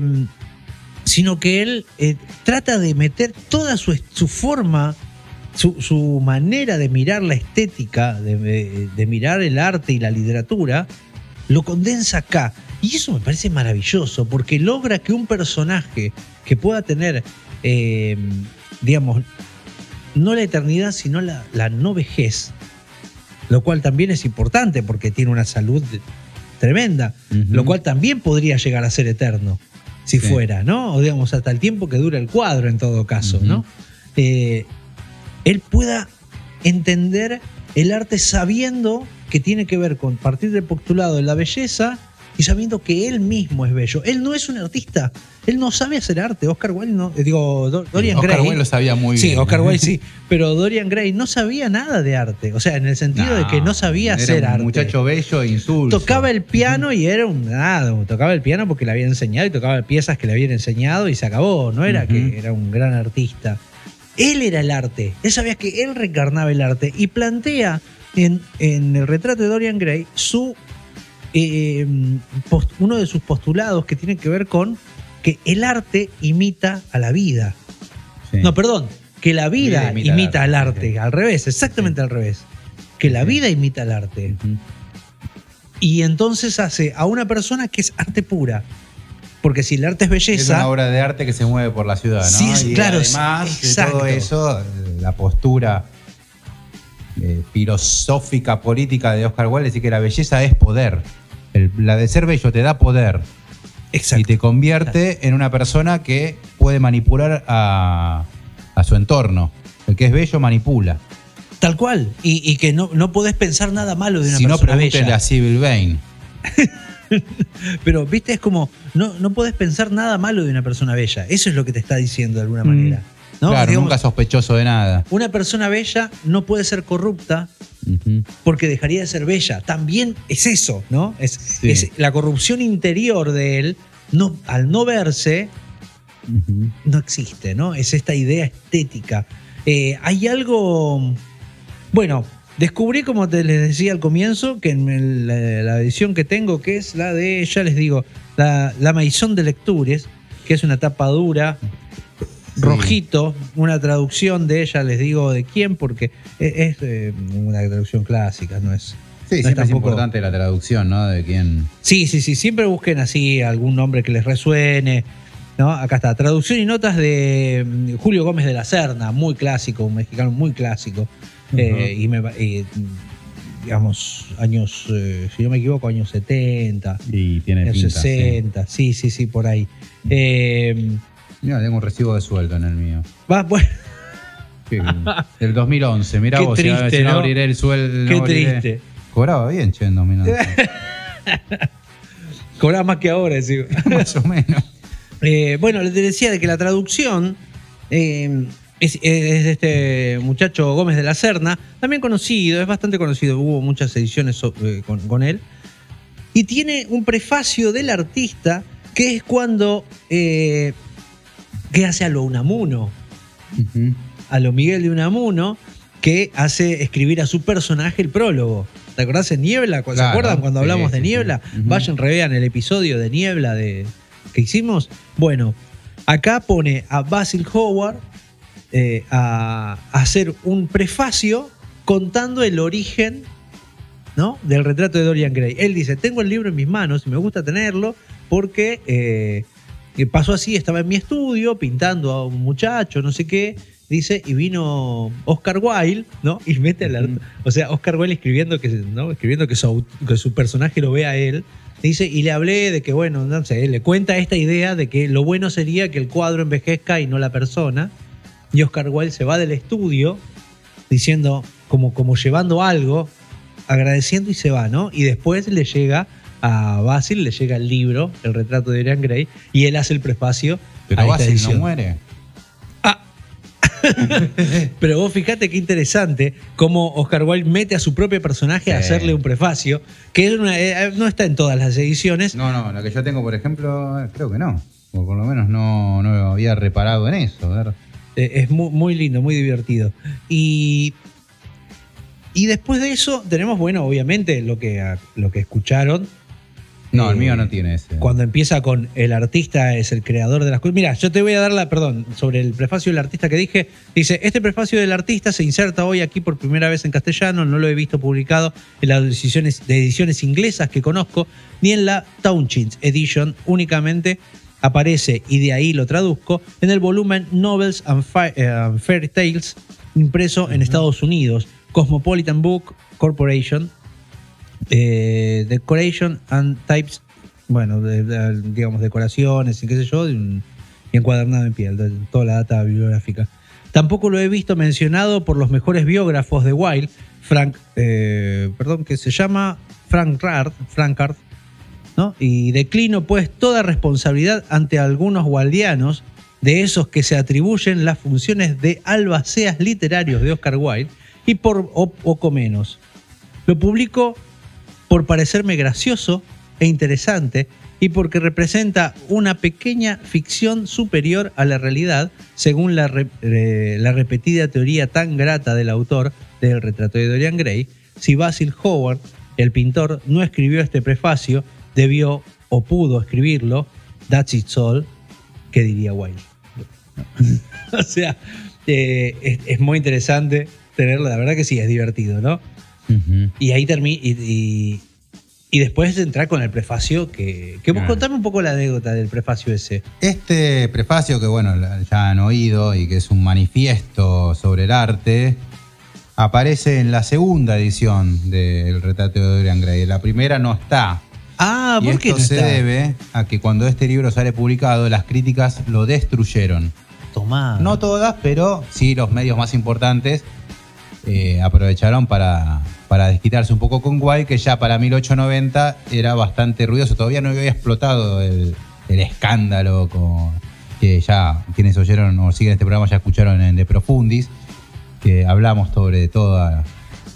sino que él eh, trata de meter toda su, su forma, su, su manera de mirar la estética, de, de- de mirar el arte y la literatura, lo condensa acá. Y eso me parece maravilloso, porque logra que un personaje que pueda tener, eh, digamos, no la eternidad, sino la, la no vejez, lo cual también es importante porque tiene una salud tremenda, lo cual también podría llegar a ser eterno, si Sí. fuera, ¿no? O digamos, hasta el tiempo que dura el cuadro en todo caso. ¿no? Eh, él pueda entender el arte sabiendo que tiene que ver con partir del postulado de la belleza y sabiendo que él mismo es bello. Él no es un artista, él no sabe hacer arte. Oscar Wilde no, eh, digo, Do- Dorian Oscar Gray. Wilde lo sabía muy sí, bien. Oscar Wilde sí, (laughs) pero Dorian Gray no sabía nada de arte, o sea, en el sentido de que no sabía era hacer un arte. muchacho bello e insulso. Tocaba el piano y era un nada, tocaba el piano porque le había enseñado y tocaba piezas que le habían enseñado y se acabó, no era que era un gran artista. Él era el arte, él sabía que él reencarnaba el arte y plantea en, en el retrato de Dorian Gray su, eh, post- uno de sus postulados que tiene que ver con que el arte imita a la vida. Sí. No, perdón, que la vida imita, al arte, al revés, exactamente al revés. Que la vida imita al arte. Y entonces hace a una persona que es arte pura. Porque si el arte es Es belleza, una obra de arte que se mueve por la ciudad, ¿no? Sí, es- y claro, además de todo eso, la postura eh, filosófica, política de Oscar Wilde, decir que la belleza es poder. El- la de ser bello te da poder exacto. y te convierte en una persona que puede manipular a, a su entorno. El que es bello manipula. tal cual. Y, y que no, no podés pensar nada malo de una Si no, persona pregúntele bella. a Civil Vane. (laughs) Pero, viste, es como, no, no podés pensar nada malo de una persona bella. Eso es lo que te está diciendo de alguna manera. ¿No? Claro, Digamos, nunca sospechoso de nada. Una persona bella no puede ser corrupta porque dejaría de ser bella. También es eso, ¿no? Es, Sí. es la corrupción interior de él, no, al no verse, no existe, ¿no? Es esta idea estética. Eh, hay algo. Bueno, Descubrí, como te les decía al comienzo, que en el- la, la edición que tengo, que es la de, ya les digo, la, la Maison de Lectures, que es una tapa dura, rojito, una traducción de ella, les digo de quién, porque es, es, eh, una traducción clásica, no es. Sí, no siempre es tampoco- importante la traducción, ¿no? De quién. Sí, sí, sí, siempre busquen así algún nombre que les resuene. ¿no? Acá está, traducción y notas de mm, Julio Gómez de la Serna, muy clásico, un mexicano muy clásico. Eh, y me, digamos, años, eh, si no me equivoco, años 70, Y tiene años pinta. sí. 60, sí, sí, sí, por ahí. Eh, Mira, tengo un recibo de sueldo en el mío. va, bueno, Sí, Del 2011. Mira Qué vos, triste, si no ¿no? abriré el sueldo. qué no triste. Cobraba bien, che, en 2011. (laughs) Cobraba más que ahora, decía. (laughs) Más o menos. Eh, bueno, les decía de que la traducción eh, es, es de este muchacho Gómez de la Serna, también conocido, es bastante conocido, hubo muchas ediciones eh, con, con él. Y tiene un prefacio del artista que es cuando. Que hace a lo Unamuno, a lo Miguel de Unamuno, que hace escribir a su personaje el prólogo. ¿Te acordás en Niebla? ¿Se acuerdan cuando sí, hablamos de sí, Niebla? Vayan, revean el episodio de Niebla de, que hicimos. Bueno, acá pone a Basil Howard eh, a, a hacer un prefacio contando el origen ¿no? del retrato de Dorian Gray. Él dice, tengo el libro en mis manos y me gusta tenerlo porque eh, que pasó así, estaba en mi estudio pintando a un muchacho, no sé qué, dice, y vino Oscar Wilde, ¿no? Y mete al o sea, Oscar Wilde escribiendo que, ¿no? escribiendo que su, que su personaje lo vea a él. Dice, y le hablé de que, bueno, no sé, le cuenta esta idea de que lo bueno sería que el cuadro envejezca y no la persona. Y Oscar Wilde se va del estudio diciendo, como, como llevando algo, agradeciendo y se va, ¿no? Y después le llega a Basil, le llega el libro, el retrato de Dorian Gray, y él hace el prefacio. Pero a esta Basil no muere. (laughs) Pero vos fíjate qué interesante cómo Oscar Wilde mete a su propio personaje a hacerle un prefacio, que es una- eh, no está en todas las ediciones. No, no, la que yo tengo, por ejemplo, creo que no. O por lo menos no, no había reparado en eso. A ver. Eh, es muy, muy lindo, muy divertido. Y, y después de eso tenemos, bueno, obviamente lo que, lo que escucharon. No, el Eh, mío no tiene ese. Cuando empieza con el artista es el creador de las cosas. Mira, yo te voy a dar la, perdón, sobre el prefacio del artista que dije. Dice, este prefacio del artista se inserta hoy aquí por primera vez en castellano, no lo he visto publicado en las ediciones, de ediciones inglesas que conozco, ni en la Townshend Edition, únicamente aparece, y de ahí lo traduzco, en el volumen Novels and, Fi- eh, and Fairy Tales, impreso en Estados Unidos, Cosmopolitan Book Corporation, eh, decoration and types, bueno, digamos, decoraciones y qué sé yo, y, encuadernado en piel, de toda la data bibliográfica. Tampoco lo he visto mencionado por los mejores biógrafos de Wilde, Frank, eh, perdón, que se llama Frank Rard, Frankard, ¿no? Y declino pues toda responsabilidad ante algunos waldianos de esos que se atribuyen las funciones de albaceas literarios de Oscar Wilde y por poco menos. Lo publico por parecerme gracioso e interesante y porque representa una pequeña ficción superior a la realidad, según la, re- la repetida teoría tan grata del autor del retrato de Dorian Gray. Si Basil Howard, el pintor, no escribió este prefacio, debió o pudo escribirlo, that's it all, ¿qué diría Wilde? (laughs) o sea, eh, es, es muy interesante tenerlo, la verdad que sí, es divertido, ¿no? Y ahí termina. Y, y- y después de entrar con el prefacio, que, que vos contame un poco la anécdota del prefacio ese. Este prefacio que, bueno, ya han oído y que es un manifiesto sobre el arte, aparece en la segunda edición del retrato de Dorian Gray. La primera no está. Ah, y ¿por esto qué no se está? debe a que cuando este libro sale publicado, las críticas lo destruyeron. Tomá. No todas, pero sí los medios más importantes eh, aprovecharon para, para desquitarse un poco con Guay, que ya para 1890 era bastante ruidoso. Todavía no había explotado el, el escándalo con, que ya quienes oyeron o siguen este programa ya escucharon en De Profundis, que hablamos sobre toda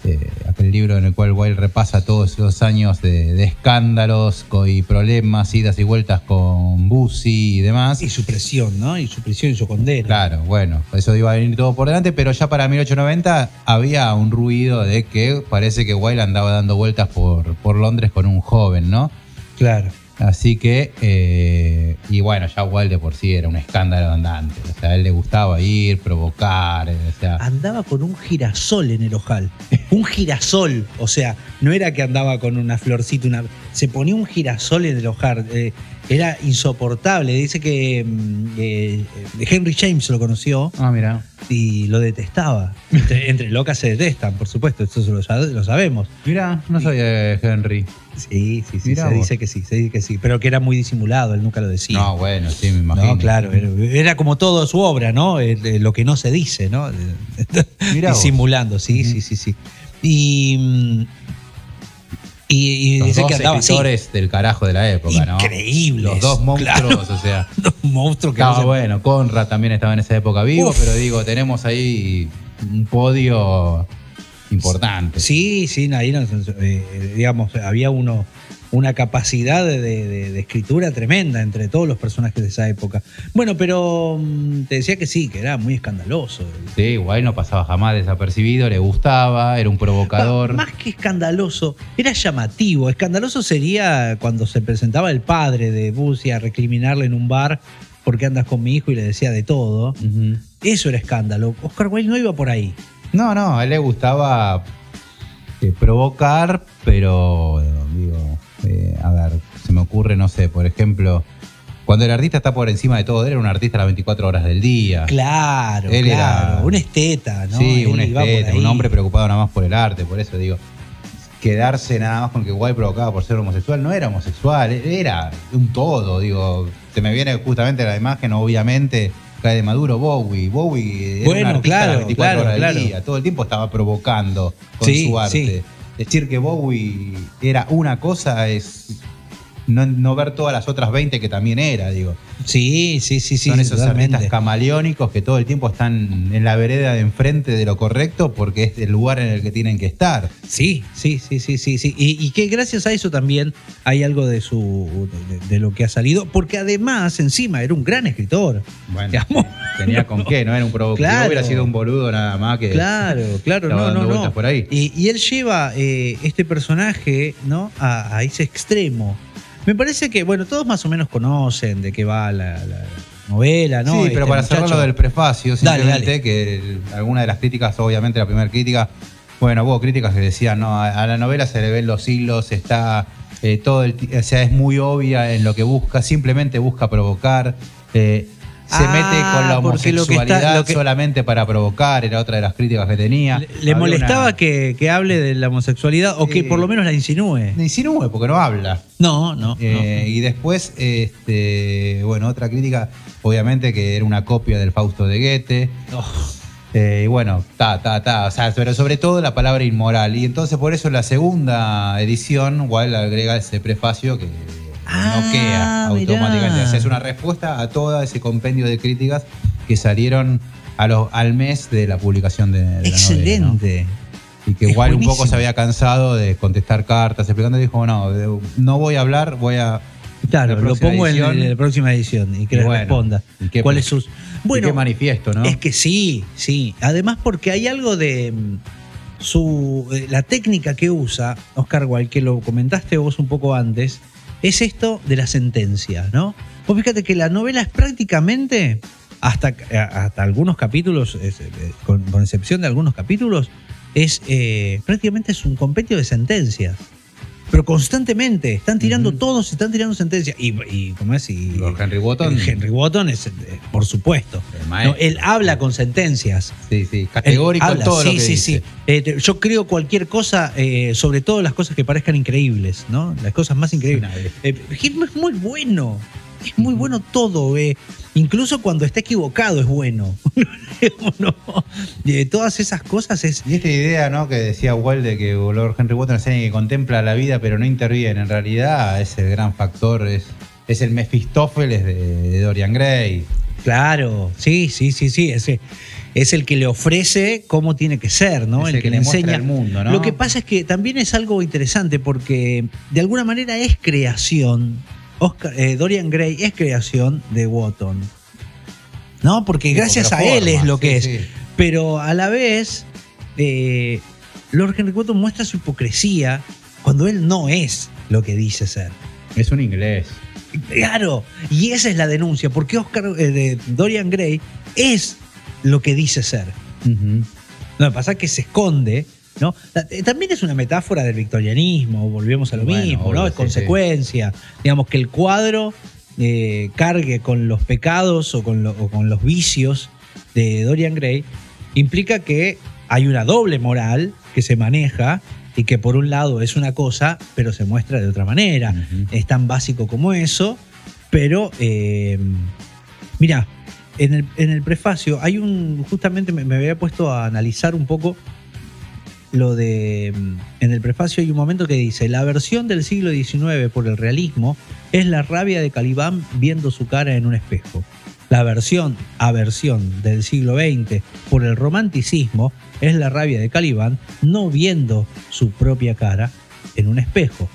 eh, aquel libro en el cual Wilde repasa todos los años de, de escándalos y problemas, idas y vueltas con Bussi y demás. Y su presión, ¿no? Y su presión y su condena. Claro, bueno, eso iba a venir todo por delante, pero ya para 1890 había un ruido de que parece que Wilde andaba dando vueltas por, por Londres con un joven, ¿no? Claro. Así que, eh, y bueno, ya Wilde de por sí era un escándalo andante. O sea, él le gustaba ir, provocar, eh, o sea, Andaba con un girasol en el ojal. Un girasol. O sea, no era que andaba con una florcita, una. Se ponía un girasol en el ojal. eh, era insoportable. Dice que mm, eh, Henry James lo conoció Ah, mira. y lo detestaba. Entre, (laughs) entre locas se detestan, por supuesto, eso lo, sab- lo sabemos. Mira, no sabía de Henry. Sí, sí, sí, Mirá se vos. dice que sí, se dice que sí, pero que era muy disimulado, él nunca lo decía. No, bueno, sí, me imagino. No, claro, era, era como todo su obra, ¿no? Eh, eh, Lo que no se dice, ¿no? (laughs) Mirá vos. Disimulando, sí, sí, sí, sí. Y, mm, y, y Los dice dos que andaba así. escritores del carajo de la época, ¿no? Increíbles, Los dos monstruos, claro. o sea. (laughs) Un monstruo que no Estaba se- bueno, Conrad también estaba en esa época vivo, Uf. pero digo, tenemos ahí un podio importante. Sí, sí, ahí no, eh, digamos, había uno, una capacidad de, de- de escritura tremenda entre todos los personajes de esa época. Bueno, pero mm, te decía que sí, que era muy escandaloso. Sí, igual no pasaba jamás desapercibido, le gustaba, era un provocador. Más que escandaloso, era llamativo. Escandaloso sería cuando se presentaba el padre de Bussi a recriminarle en un bar porque andas con mi hijo y le decía de todo. Eso era escándalo. Oscar Wilde no iba por ahí. No, no, a él le gustaba eh, provocar, pero digo, eh, a ver, se me ocurre, no sé, por ejemplo, cuando el artista está por encima de todo, él era un artista las 24 horas del día. Claro, Él claro. era- Un esteta, ¿no? Sí, Él un esteta, un hombre preocupado nada más por el arte, por eso digo, quedarse nada más con que Guay provocaba por ser homosexual, no era homosexual, era un todo, digo, se me viene justamente la imagen, obviamente, cae de Maduro Bowie, Bowie era Bueno, un artista claro, las 24 claro, horas del claro. día, todo el tiempo estaba provocando con Sí, su arte. sí. Decir que Bowie era una cosa es no, no ver todas las otras 20 que también era, digo. Sí, sí, sí, sí. Son esos artistas camaleónicos que todo el tiempo están en la vereda de enfrente de lo correcto porque es el lugar en el que tienen que estar. Sí, sí, sí, sí, sí, sí. Y, y que gracias a eso también hay algo de su de, de lo que ha salido, porque además encima era un gran escritor. Bueno, tenía con qué, no era un provocador. Claro. hubiera sido un boludo nada más que. Claro, claro, no, no, no. por ahí. Y, y él lleva eh, este personaje, ¿no? A, a ese extremo. Me parece que, bueno, todos más o menos conocen de qué va la, la novela, ¿no? sí, Este pero para cerrar muchacho- lo del prefacio, simplemente dale. que el- alguna de las críticas, obviamente la primera crítica, bueno, hubo críticas que decían, no, a, a la novela se le ven los hilos, está eh, todo el, o sea, es muy obvia en lo que busca, simplemente busca provocar. eh, se Ah, mete con la porque lo que está- homosexualidad lo que- solamente para provocar, era otra de las críticas que tenía. ¿Le, molestaba una- que, que hable de la homosexualidad o que Sí. por lo menos la insinúe? Me insinúe, porque no habla. No, no. Eh, Y después, este, bueno, otra crítica, obviamente que era una copia del Fausto de Goethe. Oh, Eh, y bueno, ta, ta, ta. O sea, pero sobre todo la palabra inmoral. Y entonces por eso en la segunda edición, Wilde agrega ese prefacio que Ah, noquea automáticamente. mirá. O sea, es una respuesta a todo ese compendio de críticas que salieron a los, al mes de la publicación de, de la novela, ¿no? Excelente. Y que Es igual un poco se había cansado de contestar cartas, explicando, dijo, no, de- no voy a hablar, voy a... Claro, la lo pongo en, edición. en la próxima edición y que le bueno, responda. ¿y qué- ¿Cuál es sus.? y qué manifiesto, ¿no? Es que sí, sí. Además, porque hay algo de mm, su. eh, La técnica que usa Oscar Wilde, que lo comentaste vos un poco antes, es esto de la sentencia, ¿no? Vos fíjate que la novela es prácticamente. Hasta, eh, hasta algunos capítulos, es, eh, con, con excepción de algunos capítulos, es eh, prácticamente es un compendio de sentencias. Pero constantemente están tirando Ujú. todos, están tirando sentencias. Y, y ¿cómo es? Y, Lord Henry Wotton. Henry Wotton es, eh, por supuesto. No, él habla con sentencias. Sí, sí, categórico en habla, todo sí, lo que sí, dice. sí. Eh, yo creo cualquier cosa, eh, sobre todo las cosas que parezcan increíbles, ¿no? Las cosas más increíbles. Eh, Hitman es muy bueno. Es muy bueno todo. eh. Incluso cuando está equivocado es bueno. (laughs) no, Eh, todas esas cosas es. Y esta idea, ¿no? Que decía Wilde de que Lord Henry Wotton es alguien que contempla la vida pero no interviene. En realidad es el gran factor, es, es el Mefistófeles de, de Dorian Gray. Claro, sí, sí, sí, sí. Ese, es el que le ofrece cómo tiene que ser, ¿no? El que le muestra el mundo, ¿no? Lo que pasa es que también es algo interesante porque de alguna manera es creación. Oscar, eh, Dorian Gray es creación de Wotton. ¿No? Porque Sí, gracias a él es lo que sí, es. sí. Pero a la vez, eh, Lord Henry Wotton muestra su hipocresía cuando él no es lo que dice ser. Es un inglés. Claro, y esa es la denuncia, porque Oscar eh, de Dorian Gray es lo que dice ser. Lo que pasa es que se esconde, ¿no? Eh, También es una metáfora del victorianismo, volvemos a lo Bueno, mismo, obvio, ¿no? Es sí, consecuencia. Digamos que el cuadro eh, cargue con los pecados o con, lo- o con los vicios de Dorian Gray implica que hay una doble moral que se maneja y que por un lado es una cosa, pero se muestra de otra manera. Es tan básico como eso, pero eh, mira, en el, en el prefacio hay un, justamente me, me había puesto a analizar un poco lo de, mm, en el prefacio hay un momento que dice, la versión del siglo XIX por el realismo es la rabia de Calibán viendo su cara en un espejo. La versión, aversión del siglo XX por el romanticismo es la rabia de Calibán no viendo su propia cara en un espejo.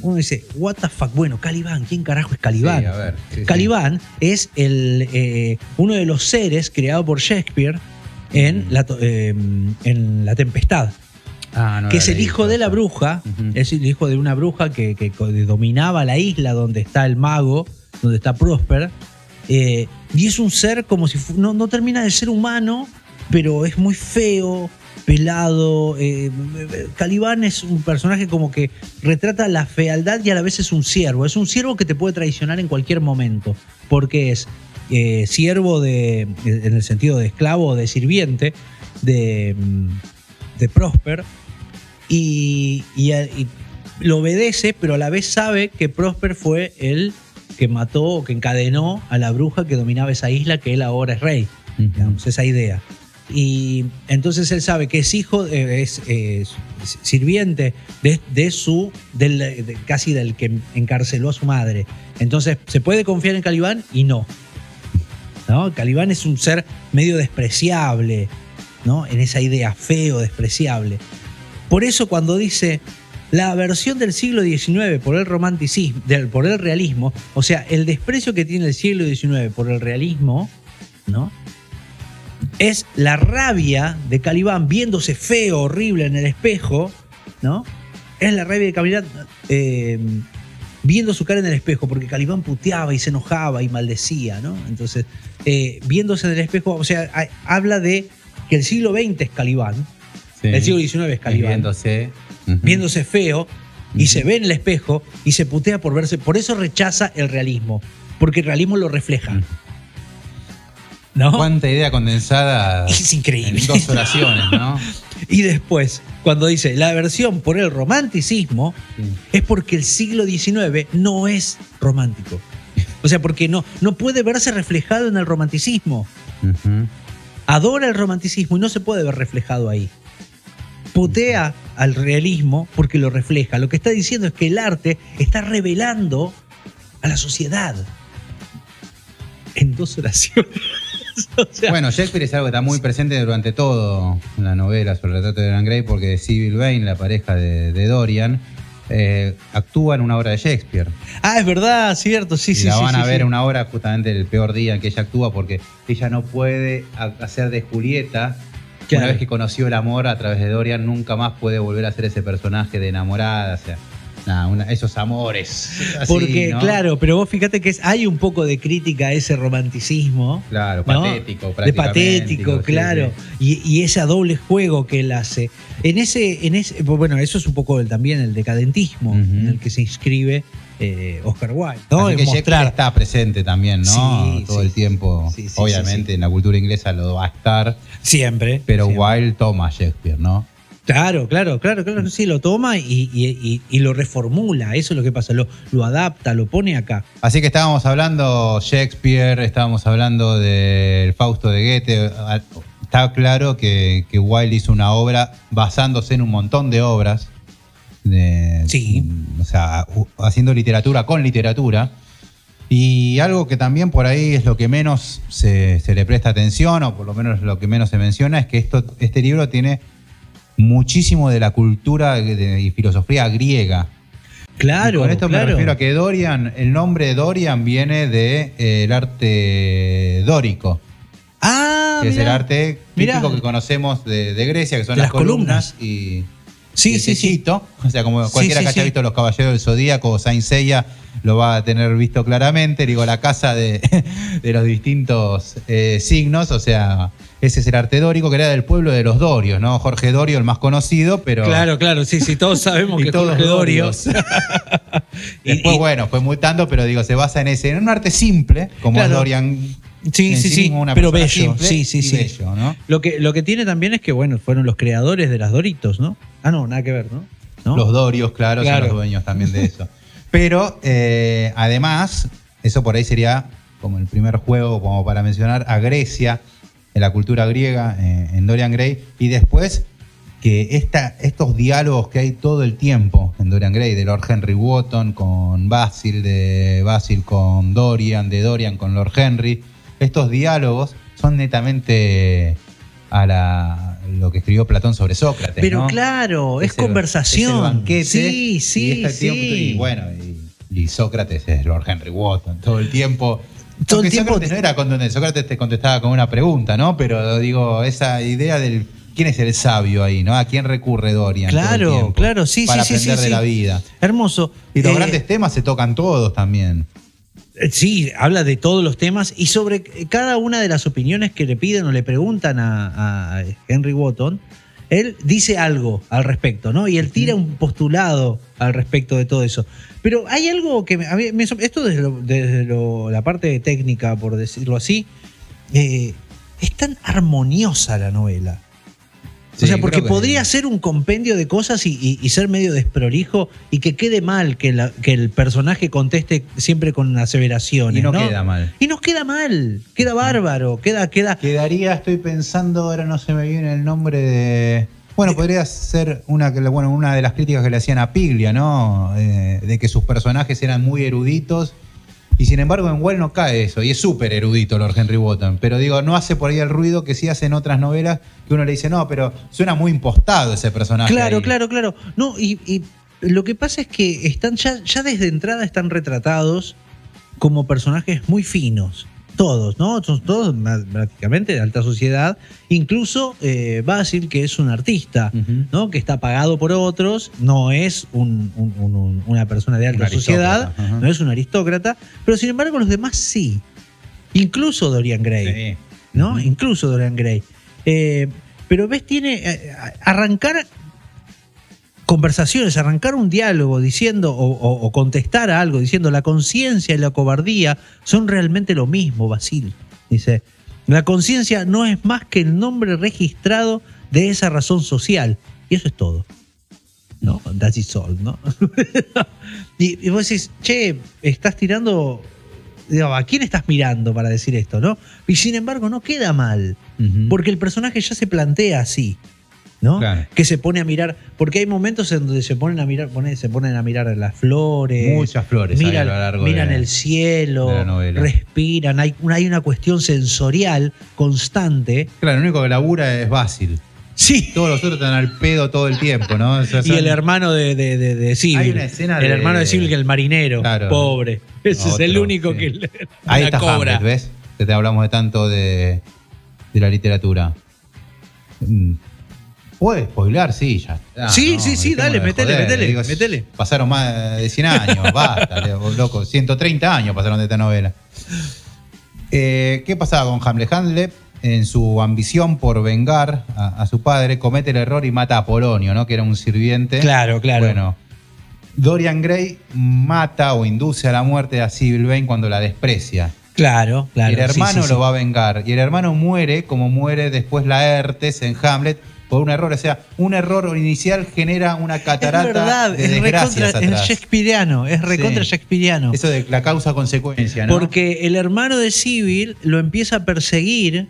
Uno dice, what the fuck, bueno, Calibán, ¿quién carajo es Calibán? Sí, a ver. sí, sí. Calibán es el, eh, uno de los seres creado por Shakespeare en, Mm. la, eh, en La Tempestad, Ah, no que es el hijo de la bruja, es el hijo de una bruja que, que dominaba la isla donde está el mago, donde está Prosper, eh, y es un ser como si no, no termina de ser humano, pero es muy feo, pelado. eh, Calibán es un personaje como que retrata la fealdad y a la vez es un siervo. Es un siervo que te puede traicionar en cualquier momento, porque es eh, siervo de, en el sentido de esclavo de sirviente de, mm, de Prosper y, y a- y lo obedece, pero a la vez sabe que Prosper fue el que mató o que encadenó a la bruja que dominaba esa isla, que él ahora es rey digamos, esa idea. Y entonces él sabe que es hijo, eh, es, eh, sirviente de, de su, del, de- casi del que encarceló a su madre. Entonces, ¿se puede confiar en Calibán? Y no. Calibán es un ser medio despreciable, ¿no? En esa idea, feo, despreciable. Por eso cuando dice la versión del siglo XIX por el romanticismo, del, por el realismo, o sea, el desprecio que tiene el siglo XIX por el realismo, ¿no? Es la rabia de Calibán viéndose feo, horrible en el espejo, ¿no? Es la rabia de Calibán eh, viendo su cara en el espejo, porque Calibán puteaba y se enojaba y maldecía, ¿no? Entonces, eh, viéndose en el espejo, o sea, hay- habla de que el siglo XX es Calibán, Sí. el siglo XIX es Calibán, Viéndose. Viéndose feo y se ve en el espejo y se putea por verse, por eso rechaza el realismo, porque el realismo lo refleja. ¿No? Cuánta idea condensada (laughs) Es increíble. en dos oraciones, ¿no? (laughs) Y después, cuando dice la versión por el romanticismo, Sí. es porque el siglo XIX no es romántico. O sea, porque no, no puede verse reflejado en el romanticismo. Adora el romanticismo y no se puede ver reflejado ahí. Putea al realismo porque lo refleja. Lo que está diciendo es que el arte está revelando a la sociedad. En dos oraciones. (laughs) O sea, Bueno, Shakespeare es algo que está muy presente durante todo la novela sobre el retrato de Dorian Gray, porque Sybil Vane, la pareja de, de Dorian, eh, actúa en una obra de Shakespeare. ah, es verdad, cierto, sí, y sí. la van sí, a ver sí. una hora justamente el peor día en que ella actúa, porque ella no puede ha- hacer de Julieta. Claro. Una vez que conoció el amor a través de Dorian, nunca más puede volver a ser ese personaje de enamorada. O sea, una- esos amores. así, Porque, ¿no? claro, pero vos fíjate que es- hay un poco de crítica a ese romanticismo. Claro, ¿no? patético, De patético, sí, claro. Y, y ese doble juego que él hace. En ese, en ese, bueno, eso es un poco el- también el decadentismo en el que se inscribe eh, Oscar Wilde. ¿no? Así que Shakespeare mostrar. está presente también, ¿no? Sí, Todo sí. el tiempo. Sí, Obviamente en la cultura inglesa lo va a estar, Siempre. pero siempre. Wilde toma a Shakespeare, ¿no? Claro, claro, claro, claro. Sí, lo toma y, y- y- y lo reformula. Eso es lo que pasa. Lo, lo adapta, lo pone acá. Así que estábamos hablando Shakespeare, estábamos hablando del Fausto de Goethe. Está claro que, que Wilde hizo una obra basándose en un montón de obras. de- Sí. O sea, haciendo literatura con literatura. Y algo que también por ahí es lo que menos se, se le presta atención, o por lo menos lo que menos se menciona, es que esto, este libro tiene muchísimo de la cultura y filosofía griega. Claro, Y con esto claro. me refiero a que Dorian, el nombre Dorian viene de eh, arte dórico, Ah, que es el arte Mirá. típico que conocemos de, de Grecia, que son De las, las columnas. columnas, y Sí, sí, sí. O sea, como cualquiera sí, que haya sí. visto Los Caballeros del Zodíaco o Saint Seiya lo va a tener visto claramente. Digo, la casa de, (laughs) de los distintos eh, signos, o sea, ese es el arte dórico que era del pueblo de los Dorios, ¿no? Jorge Dorio, el más conocido, pero. Claro, claro, sí, sí, todos sabemos (laughs) que todos Jorge Dorio. (laughs) Después, y- bueno, fue mutando, pero digo, se basa en ese, en un arte simple, como Claro. es Dorian. Sí, sí, sí, una pero bello, sí, sí, sí. bello, ¿no? Lo que, lo que tiene también es que, bueno, fueron los creadores de las Doritos, ¿no? Ah, no, nada que ver, ¿no? ¿No? Los Dorios, claro, Claro. son los dueños también de (laughs) eso. Pero eh, además, eso por ahí sería como el primer juego, como para mencionar a Grecia, en la cultura griega, eh, en Dorian Gray, y después que esta, estos diálogos que hay todo el tiempo en Dorian Gray, de Lord Henry Wotton con Basil, de Basil con Dorian, de Dorian con Lord Henry, estos diálogos son netamente a la, lo que escribió Platón sobre Sócrates. Pero ¿no? claro, es, Es el- conversación. es el banquete, sí, sí, y, este sí. tiempo- y bueno, y, y Sócrates es Lord Henry Wotton todo el tiempo. Todo el tiempo- Sócrates no era contundente, Sócrates te contestaba con una pregunta, ¿no? Pero digo, esa idea del quién es el sabio ahí, ¿no? ¿A quién recurre Dorian? todo el Claro, tiempo claro, sí, Para sí, aprender sí, de la vida. Hermoso. Y los Eh, grandes temas se tocan todos también. Eh, Sí, habla de todos los temas y sobre cada una de las opiniones que le piden o le preguntan a, a Henry Wotton, él dice algo al respecto, ¿no? Y él tira un postulado al respecto de todo eso. Pero hay algo que me, a mí me esto desde, lo- desde lo- la parte técnica, por decirlo así, eh, es tan armoniosa la novela. Sí, o sea, porque que- podría ser un compendio de cosas y, y- y ser medio desprolijo y que quede mal que, la- que el personaje conteste siempre con aseveraciones. Y no queda mal. Y no queda mal, queda bárbaro, queda, queda. Quedaría, estoy pensando, ahora no se me viene el nombre de. Bueno, podría ser una, bueno, una de las críticas que le hacían a Piglia, ¿no? Eh, de que sus personajes eran muy eruditos. Y sin embargo, en Well no cae eso. Y es súper erudito Lord Henry Wotton. Pero digo, no hace por ahí el ruido que sí hacen otras novelas que uno le dice, no, pero suena muy impostado ese personaje. Claro, ahí". claro, claro. No, y, y lo que pasa es que están ya, ya desde entrada están retratados como personajes muy finos. Todos, ¿no? Son todos prácticamente de alta sociedad. Incluso eh, Basil, que es un artista. ¿no? Que está pagado por otros, no es un- un- un- un- una persona de alta sociedad, no es un aristócrata, pero sin embargo los demás sí. Incluso Dorian Gray. Sí. ¿no? Incluso Dorian Gray. Eh, pero ves, tiene eh, arrancar conversaciones, arrancar un diálogo diciendo o, o- o contestar a algo diciendo la conciencia y la cobardía son realmente lo mismo, Basil. Dice, la conciencia no es más que el nombre registrado de esa razón social. Y eso es todo. ¿No? That's it all, ¿no? (laughs) y, y vos decís, che, estás tirando. digo, ¿A quién estás mirando para decir esto, no? Y sin embargo, no queda mal. Porque el personaje ya se plantea así. ¿No? Claro. Que se pone a mirar, porque hay momentos en donde se ponen a mirar, se ponen a mirar las flores, Muchas flores miran, a lo largo miran de- el cielo, de la novela. respiran, hay, una- hay una cuestión sensorial constante. Claro, el único que labura es Basil. Sí. Todos los otros están al pedo todo el tiempo, ¿no? O sea, Y el hermano de, de, de, de Civil. Hay una escena el de- hermano de Civil que el marinero, Claro. pobre. Ese es el único sí. que le- Ahí la está cobra. Hamlet, ¿ves? Que te hablamos de tanto de, de la literatura. Mm. Puedes spoilar, sí, ya está. Sí, sí, sí, dale, metele, joder. metele, Digo, metele. Pasaron más de 100 años, (laughs) basta, le- loco. 130 años pasaron de esta novela. Eh, ¿Qué pasaba con Hamlet? Hamlet, en su ambición por vengar a, a su padre, comete el error y mata a Polonio, ¿no? Que era un sirviente. Claro, claro. Bueno, Dorian Gray mata o induce a la muerte a Vane cuando la desprecia. Claro, claro. y el sí, hermano sí, lo va a vengar. Y el hermano muere como muere después Laertes en Hamlet por un error. O sea, un error inicial genera una catarata es verdad, de es desgracias recontra, es atrás. shakespeareano, es recontra Sí. shakespeareano. Eso de la causa-consecuencia, ¿no? Porque el hermano de Civil lo empieza a perseguir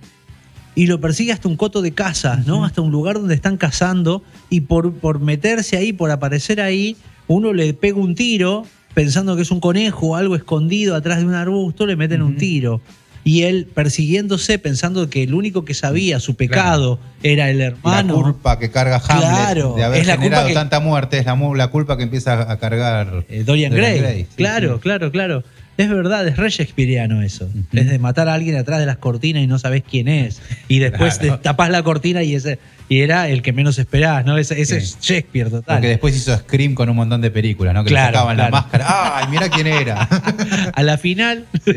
y lo persigue hasta un coto de casas, ¿no? Hasta un lugar donde están cazando y por, por meterse ahí, por aparecer ahí, uno le pega un tiro pensando que es un conejo o algo escondido atrás de un arbusto, le meten un tiro. Y él persiguiéndose pensando que el único que sabía su pecado era el hermano. La culpa que carga Hamlet Claro, de haber es la generado culpa que- tanta muerte es la, la culpa que empieza a cargar Eh, Dorian Gray. sí, claro, sí. claro, claro. Es verdad, es re Shakespeareano eso. Es de matar a alguien atrás de las cortinas y no sabes quién es. Y después Claro. tapás la cortina y ese y era el que menos esperás, ¿no? Ese, ese Sí. es Shakespeare total. Porque después hizo Scream con un montón de películas, ¿no? Que Claro, le sacaban claro. la máscara. ¡Ay, mira quién era! (laughs) A la final, Sí,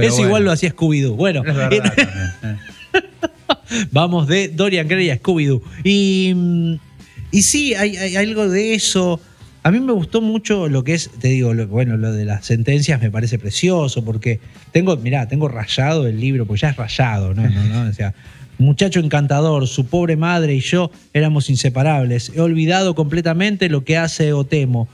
eso igual lo hacía Scooby-Doo. Bueno, Es verdad. (laughs) Vamos de Dorian Gray a Scooby-Doo. Y, mm, y sí, hay, hay algo de eso. A mí me gustó mucho lo que es, te digo, lo, bueno, lo de las sentencias me parece precioso porque tengo, mirá, tengo rayado el libro, porque ya es rayado, ¿no? no, no, O sea, muchacho encantador, su pobre madre y yo éramos inseparables. He olvidado completamente lo que hace o temo.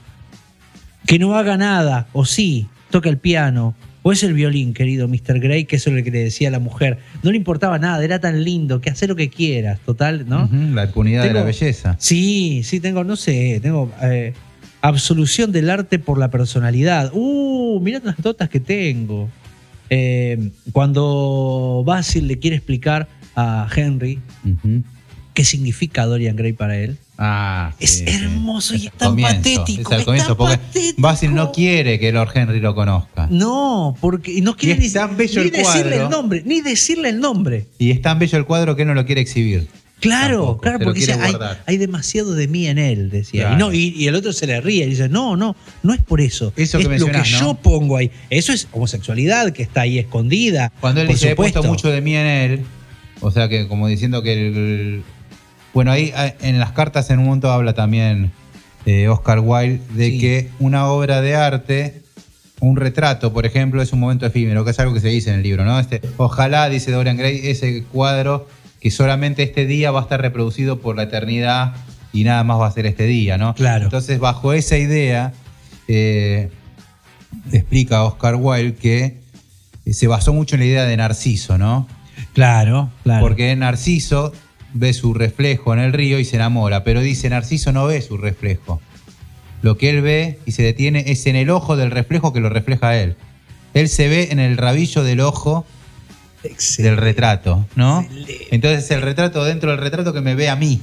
Que no haga nada, o sí, toca el piano, o es el violín, querido Mr. Gray, que eso es lo que le decía a la mujer. No le importaba nada, era tan lindo, que hace lo que quieras, total, ¿no? La impunidad de la belleza. Sí, sí, tengo, no sé, tengo eh, absolución del arte por la personalidad. Uh, mirá las notas que tengo. Eh, cuando Basil le quiere explicar a Henry qué significa Dorian Gray para él. Ah, Es sí, hermoso y es tan Comienzo, patético, Es al es comienzo, tan porque patético. Basil no quiere que Lord Henry lo conozca. No, porque no quiere Y es ni, tan bello ni el decirle cuadro. el nombre, ni decirle el nombre. Y es tan bello el cuadro que él no lo quiere exhibir. Claro, Tampoco, claro, lo porque dice, hay, demasiado de mí en él, decía. Claro. Y, no, y, y el otro se le ríe y dice, no, no, no es por eso. Eso que es lo que mencionás, ¿no? yo pongo ahí. Eso es homosexualidad que está ahí escondida. Cuando él por dice, he puesto mucho de mí en él, o sea que como diciendo que el... Bueno, ahí ah, en las cartas en un momento habla también eh, Oscar Wilde de Sí. que una obra de arte, un retrato, por ejemplo, es un momento efímero, que es algo que se dice en el libro, ¿no? Este, ojalá, dice Dorian Gray, ese cuadro que solamente este día va a estar reproducido por la eternidad y nada más va a ser este día, ¿no? Claro. Entonces, bajo esa idea, eh, explica Oscar Wilde que eh, se basó mucho en la idea de Narciso, ¿no? Claro, claro. Porque Narciso ve su reflejo en el río y se enamora, pero dice Narciso no ve su reflejo. Lo que él ve y se detiene es en el ojo del reflejo que lo refleja a él. Él se ve en el rabillo del ojo del retrato, ¿no? Excelente. Entonces el retrato dentro del retrato que me ve a mí.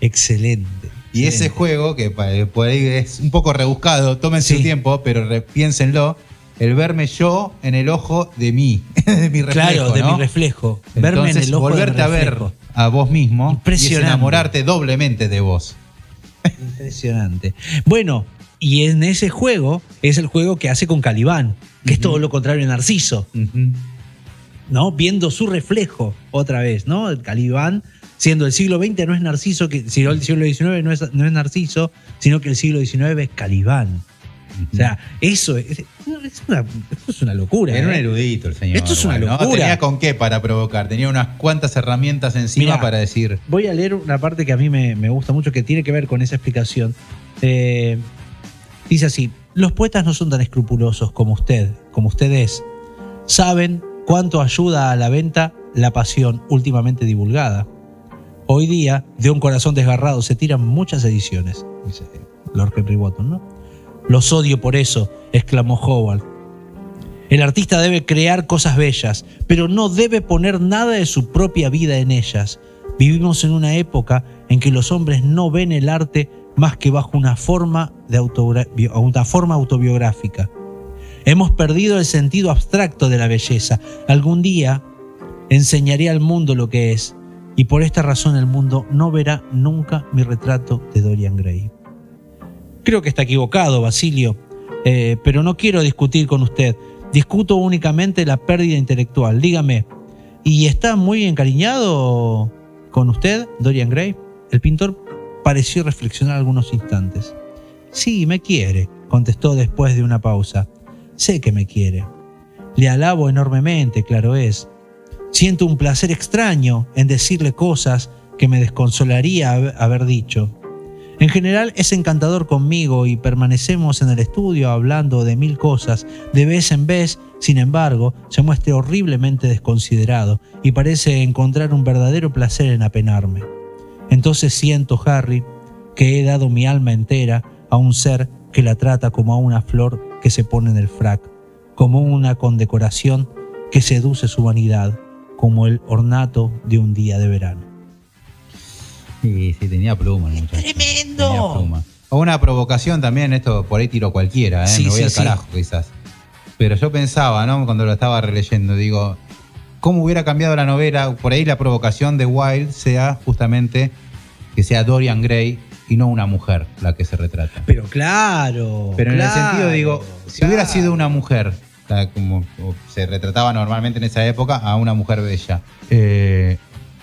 Excelente. Y ese juego, que pa- por ahí es un poco rebuscado, tómense Sí. su tiempo, pero piénsenlo, el verme yo en el ojo de mí, (laughs) de mi reflejo. Claro, de ¿no? mi reflejo. Verme en el ojo de mi volverte a ver a vos mismo y es enamorarte doblemente de vos. Impresionante. Bueno, y en ese juego es el juego que hace con Calibán, que es todo lo contrario de Narciso. Ujú. ¿No? Viendo su reflejo otra vez, ¿no? El Calibán, siendo el siglo XX no es Narciso, que, sino el siglo XIX no es, no es Narciso, sino que el siglo XIX es Calibán. O sea, eso es, es una, esto es una locura. Era un ¿eh? erudito el señor. Esto es una locura. Tenía con qué para provocar, tenía unas cuantas herramientas encima Mirá. para decir. Voy a leer una parte que a mí me, me gusta mucho, que tiene que ver con esa explicación. Eh, dice así, los poetas no son tan escrupulosos como usted, como usted es. Saben cuánto ayuda a la venta la pasión últimamente divulgada. Hoy día, de un corazón desgarrado se tiran muchas ediciones, dice Lord Henry Wotton, ¿no? Los odio por eso, exclamó Howard. El artista debe crear cosas bellas, pero no debe poner nada de su propia vida en ellas. Vivimos en una época en que los hombres no ven el arte más que bajo una forma, una forma autobiográfica. Hemos perdido el sentido abstracto de la belleza. Algún día enseñaré al mundo lo que es, y por esta razón el mundo no verá nunca mi retrato de Dorian Gray. Creo que está equivocado, Basilio, eh, pero no quiero discutir con usted. Discuto únicamente la pérdida intelectual. Dígame, ¿y está muy encariñado con usted, Dorian Gray? El pintor pareció reflexionar algunos instantes. Sí, me quiere, contestó después de una pausa. Sé que me quiere. Le alabo enormemente, claro es. Siento un placer extraño en decirle cosas que me desconsolaría hab- haber dicho. En general es encantador conmigo y permanecemos en el estudio hablando de mil cosas. De vez en vez, sin embargo, se muestra horriblemente desconsiderado y parece encontrar un verdadero placer en apenarme. Entonces siento, Harry, que he dado mi alma entera a un ser que la trata como a una flor que se pone en el frac, como una condecoración que seduce su vanidad como el ornato de un día de verano. Sí, sí, tenía pluma el muchacho. ¡Tremendo! Tenía pluma. O una provocación también, esto por ahí tiro cualquiera, ¿eh? Sí, me voy sí, al sí. carajo quizás. Pero yo pensaba, ¿no? Cuando lo estaba releyendo, digo, ¿cómo hubiera cambiado la novela? Por ahí la provocación de Wilde sea justamente que sea Dorian Gray y no una mujer la que se retrata. Pero claro. Pero en el sentido, digo, si claro. hubiera sido una mujer, como se retrataba normalmente en esa época, a una mujer bella. eh,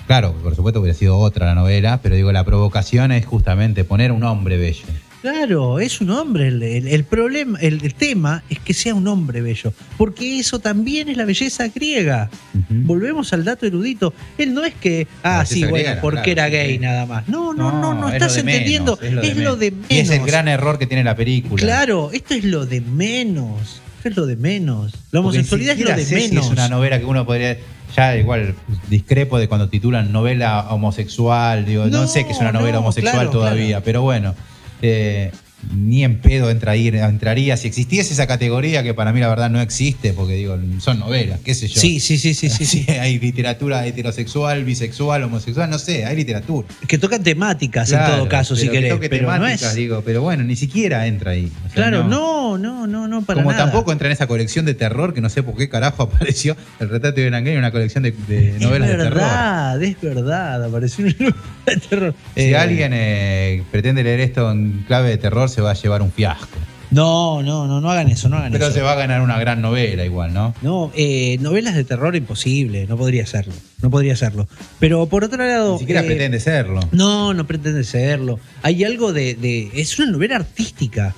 claro, por supuesto hubiera sido otra la novela, pero digo, la provocación es justamente poner un hombre bello. Claro, es un hombre. El, el- el problema, el, el tema es que sea un hombre bello. Porque eso también es la belleza griega. Volvemos al dato erudito. Él no es que, ah, sí, bueno, porque claro, era gay nada más. No, no, no, no, es estás entendiendo. menos, es lo de menos. Y es el gran error que tiene la película. Claro, esto es lo de menos. Esto es lo de menos. La homosexualidad es lo de sé si menos. es una novela que uno podría. Ya igual discrepo de cuando titulan novela homosexual. Digo, no, No, sé que es una novela no, homosexual claro, todavía, claro. pero bueno. Eh, ni en pedo entra ahí- entraría. Si existiese esa categoría, que para mí la verdad no existe, porque digo, son novelas, qué sé yo. Sí, sí, sí, sí, sí, sí. (laughs) hay literatura heterosexual, bisexual, homosexual, no sé, hay literatura. Que tocan temáticas en todo caso, si que querés. toque Pero no es. digo, pero bueno, ni siquiera entra ahí. O sea, Claro, no, no, no, no, para Como nada. tampoco entra en esa colección de terror que no sé por qué carajo (laughs) apareció el retrato de Berenguer en una colección de, de novelas es de terror. verdad, es verdad, apareció una novela de terror. Si Eh, alguien eh, pretende leer esto en clave de terror, se va a llevar un fiasco. No, no, no, no hagan eso, no hagan Pero eso. se va a ganar una gran novela igual, ¿no? No, eh, novelas de terror imposible, no podría serlo, no podría serlo. Pero por otro lado... Ni siquiera eh, pretende serlo. No, no pretende serlo. Hay algo de, de- Es una novela artística.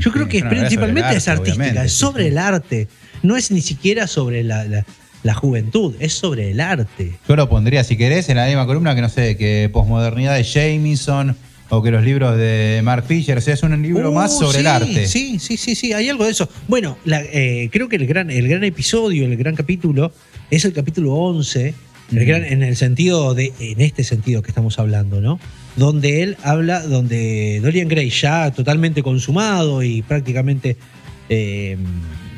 Yo Sí, creo que es principalmente es artística, es sobre sí. el arte. No es ni siquiera sobre la, la- la juventud, es sobre el arte. Yo lo pondría, si querés, en la misma columna que no sé, que posmodernidad de Jamison o que los libros de Mark Fisher. O sea, es un libro Uh, más sobre sí, el arte. Sí, sí, sí, sí, hay algo de eso. Bueno, la- eh, creo que el gran, el gran episodio, el gran capítulo, es el capítulo 11, el Mm. gran- en el sentido de, en este sentido que estamos hablando, ¿no? Donde él habla, donde Dorian Gray ya totalmente consumado y prácticamente eh,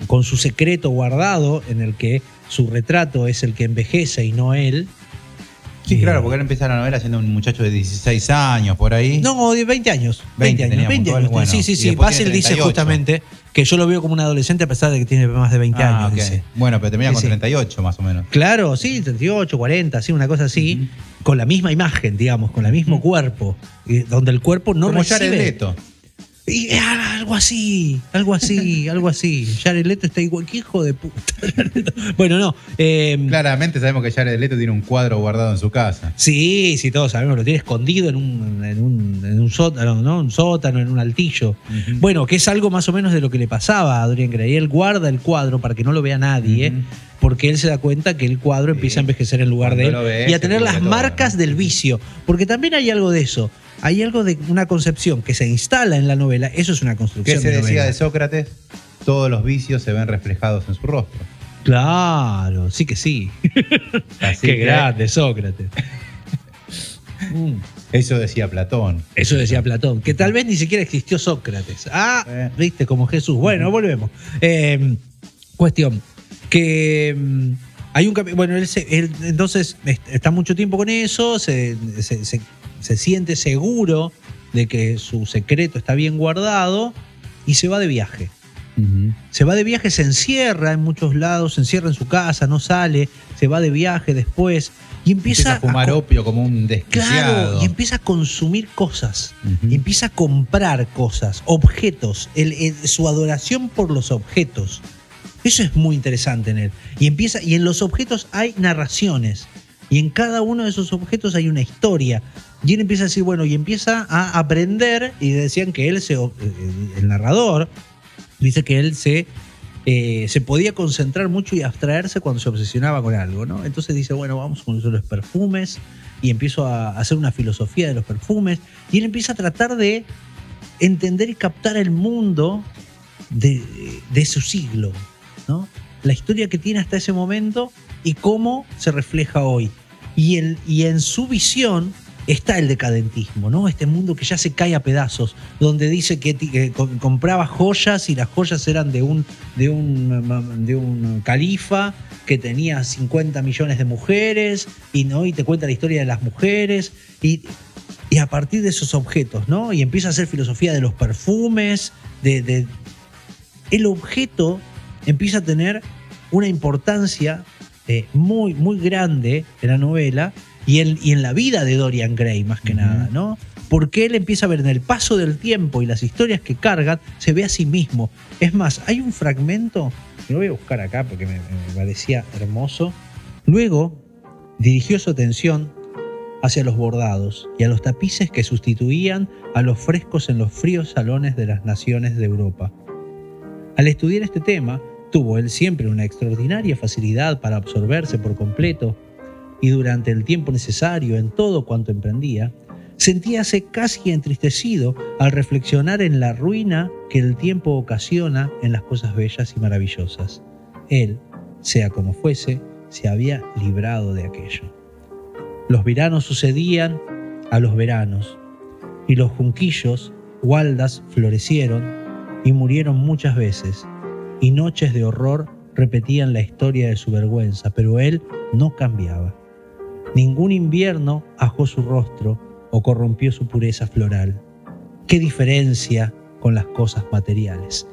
con su secreto guardado, en el que su retrato es el que envejece y no él. Sí, Eh, claro, porque él empieza la novela siendo un muchacho de 16 años, por ahí. No, de 20 años. 20, 20 años. tenía 20 puntual, años. bueno, sí, sí, sí. Basil dice 38. justamente que yo lo veo como un adolescente a pesar de que tiene más de 20 Ah, años. dice. Bueno, pero termina con sí. 38 más o menos. Claro, sí, 38, 40, sí, una cosa así, con la misma imagen, digamos, con el mismo cuerpo, y donde el cuerpo no Como recibe. Leto. Y, algo así, algo así, (laughs) algo así. Jared Leto está igual que hijo de puta. (laughs) bueno, no. eh, Claramente sabemos que Jared Leto tiene un cuadro guardado en su casa. Sí, sí, todos sabemos, lo tiene escondido en un, en un, en un sótano, ¿no? Un sótano, en un altillo. Bueno, que es algo más o menos de lo que le pasaba a Dorian Gray. Él guarda el cuadro para que no lo vea nadie, porque él se da cuenta que el cuadro Sí. empieza a envejecer en lugar de él ve, y a tener las todo, marcas del vicio. Porque también hay algo de eso. Hay algo de una concepción que se instala en la novela. Eso es una ¿Qué construcción se de decía novela. de Sócrates? Todos los vicios se ven reflejados en su rostro. Claro, sí que sí. (laughs) Así Qué que grande, Sócrates. (laughs) Mm. Eso decía Platón. Eso decía Platón, que tal vez ni siquiera existió Sócrates. Ah, Eh. viste, como Jesús. Bueno, volvemos. Eh, cuestión, que mm, hay un Bueno, él, se- él entonces est- está mucho tiempo con eso, se, se- se- se siente seguro de que su secreto está bien guardado y se va de viaje. Se va de viaje, se encierra en muchos lados, se encierra en su casa, no sale, se va de viaje después y empieza, Empieza a fumar opio como un desquiciado. Claro, y empieza a consumir cosas. Empieza a comprar cosas, objetos, el- el- su adoración por los objetos. Eso es muy interesante en él. Y empieza, y en los objetos hay narraciones. Y en cada uno de esos objetos hay una historia. Y él empieza a decir, bueno, y empieza a aprender, y decían que él el, el narrador, dice que él se, eh, se podía concentrar mucho y abstraerse cuando se obsesionaba con algo, ¿no? Entonces dice, bueno, vamos con los perfumes, y empiezo a hacer una filosofía de los perfumes, y él empieza a tratar de entender y captar el mundo de, de su siglo, ¿no? La historia que tiene hasta ese momento y cómo se refleja hoy. Y, el, y en su visión, está el decadentismo, ¿no? Este mundo que ya se cae a pedazos, donde dice que, compraba joyas y las joyas eran de un, califa que tenía 50 millones de mujeres y, ¿no? y te cuenta la historia de las mujeres y, a partir de esos objetos, ¿no? Y empieza a hacer filosofía de los perfumes, de- el objeto empieza a tener una importancia eh, muy, muy grande en la novela y en, y en la vida de Dorian Gray, más que nada, ¿no? Porque él empieza a ver en el paso del tiempo y las historias que cargan, se ve a sí mismo. Es más, hay un fragmento, lo voy a buscar acá porque me, me parecía hermoso. Luego dirigió su atención hacia los bordados y a los tapices que sustituían a los frescos en los fríos salones de las naciones de Europa. Al estudiar este tema, tuvo él siempre una extraordinaria facilidad para absorberse por completo y durante el tiempo necesario en todo cuanto emprendía, sentíase casi entristecido al reflexionar en la ruina que el tiempo ocasiona en las cosas bellas y maravillosas. Él, sea como fuese, se había librado de aquello. Los veranos sucedían a los veranos, y los junquillos, gualdas, florecieron y murieron muchas veces, y noches de horror repetían la historia de su vergüenza, pero él no cambiaba. Ningún invierno ajó su rostro o corrompió su pureza floral. ¿Qué diferencia con las cosas materiales?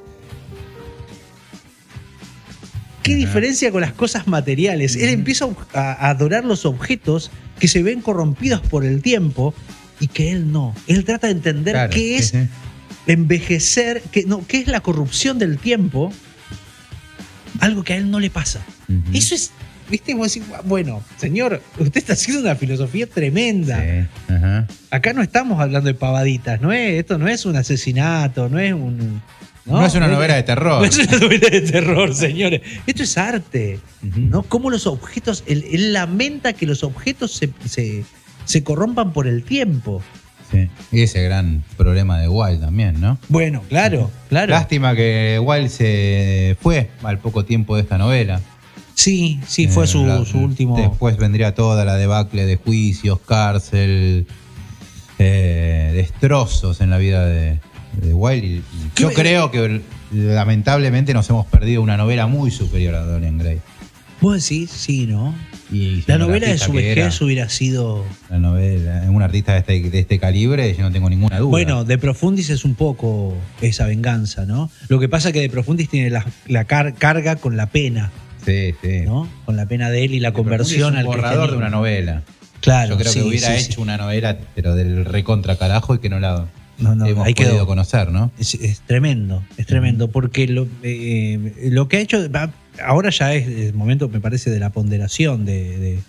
¿Qué diferencia con las cosas materiales? Él empieza a adorar los objetos que se ven corrompidos por el tiempo y que él no. Él trata de entender Claro, qué es envejecer, que, no, qué es la corrupción del tiempo, algo que a él no le pasa. Eso es, viste, vos decís, bueno, señor, usted está haciendo una filosofía tremenda. Sí, ajá. Acá no estamos hablando de pavaditas, no es, esto no es un asesinato, no es un... No, es una novela de terror. (laughs) No es una novela de terror, señores. Esto es arte. ¿no? Cómo los objetos, él, él lamenta que los objetos se, se, se corrompan por el tiempo. Sí. Y ese gran problema de Wilde también, ¿no? Bueno, claro, claro. Lástima que Wilde se fue al poco tiempo de esta novela. Sí, sí, fue Eh, su, la- su último... Después vendría toda la debacle de juicios, cárcel, eh, destrozos en la vida de, de Wilde. Y- y ¿Qué yo creo que lamentablemente nos hemos perdido una novela muy superior a Dorian Gray. Vos decís, sí, ¿no? Y La novela de su vejez hubiera sido... La novela, un artista de este, de este calibre, yo no tengo ninguna duda. Bueno, De Profundis es un poco esa venganza, ¿no? Lo que pasa es que De Profundis tiene la, la car- carga con la pena, sí, sí. ¿no? Con la pena de él y la conversión es al borrador de una novela. Claro, Yo creo sí, que hubiera sí, hecho una novela, pero del recontra carajo y que no la No, no, hemos podido quedó. conocer, ¿no? Es, es tremendo, es tremendo, porque lo, eh, lo que ha hecho, ahora ya es el momento, me parece, de la ponderación de, de-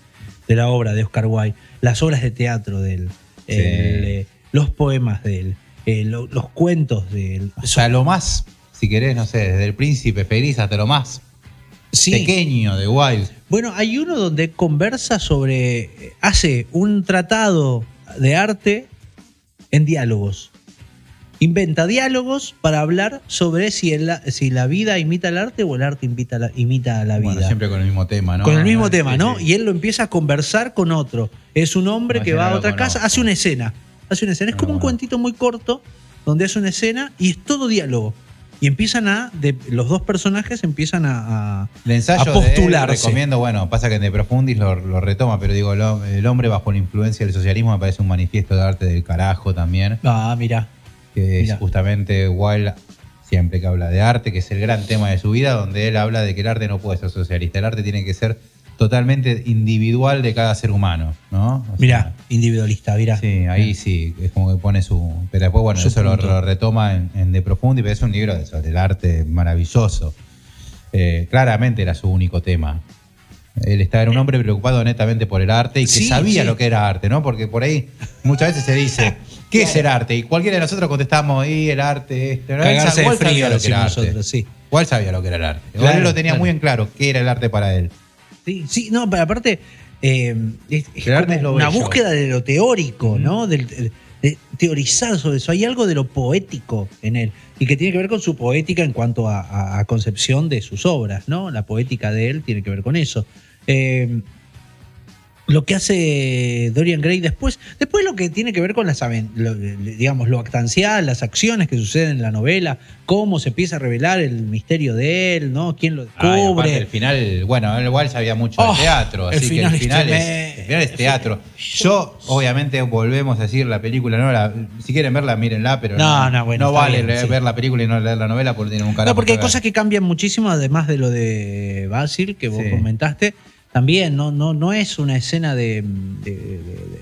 de la obra de Oscar Wilde, las obras de teatro de él, Sí. el, eh, los poemas de él, eh, lo- los cuentos de él. O sea, lo más, si querés, no sé, desde el príncipe feliz hasta lo más Sí. pequeño de Wilde. Bueno, hay uno donde conversa sobre, hace un tratado de arte en diálogos. Inventa diálogos para hablar sobre si, el- si la vida imita el arte o el arte imita la, imita la vida. Bueno, siempre con el mismo tema, ¿no? Con el mismo Sí, tema, ¿no? Y él lo empieza a conversar con otro. Es un hombre No, que va a otra casa, hace una escena. Hace una escena. Es como un cuentito muy corto donde hace una escena y es todo diálogo. Y empiezan a, de, los dos personajes empiezan a, a- El ensayo a de él postularse. recomiendo, bueno, pasa que en De Profundis lo, lo retoma, pero digo, lo- el hombre bajo la influencia del socialismo me parece un manifiesto de arte del carajo también, Ah, mira. que es justamente Wilde, siempre que habla de arte, que es el gran tema de su vida, donde él habla de que el arte no puede ser socialista, el arte tiene que ser totalmente individual de cada ser humano, ¿no? O sea, Mirá, individualista, mirá. Sí, ahí sí, es como que pone su. Pero después, bueno, Su eso lo, retoma en, en De Profundi, pero es un libro de- sobre el arte maravilloso. Eh, claramente era su único tema. Él estaba, era un hombre preocupado netamente por el arte y que Sí, sabía sí. lo que era arte, ¿no? Porque por ahí muchas veces se dice, (laughs) ¿qué es el arte? Y cualquiera de nosotros contestamos, y el arte, este. lo que era arte. sí. ¿Cuál sabía lo que era el arte? Claro, él lo tenía claro. muy en claro, qué era el arte para él. Sí, sí, no, pero aparte eh, es, es como una bello. búsqueda de lo teórico, ¿no? Del- de, de teorizar sobre eso. Hay algo de lo poético en él y que tiene que ver con su poética en cuanto a, a- a concepción de sus obras, ¿no? La poética de él tiene que ver con eso. Eh, lo que hace Dorian Gray después, después lo que tiene que ver con las lo- digamos lo actancial, las acciones que suceden en la novela, cómo se empieza a revelar el misterio de él, ¿no? ¿Quién lo Ay, descubre? aparte, el final, bueno, igual sabía mucho Oh, de teatro, el así que el es final, es, tremendo. el final es teatro. Yo, obviamente, volvemos a decir la película, no la, si quieren verla, mírenla, pero No, no, no, bueno, no vale bien, leer- sí. ver la película y no leer la novela porque tiene un carajo. No, porque hay que cosas que cambian muchísimo, además de lo de Basil, que vos Sí. comentaste. También no, no, no es una escena de, de- de- de-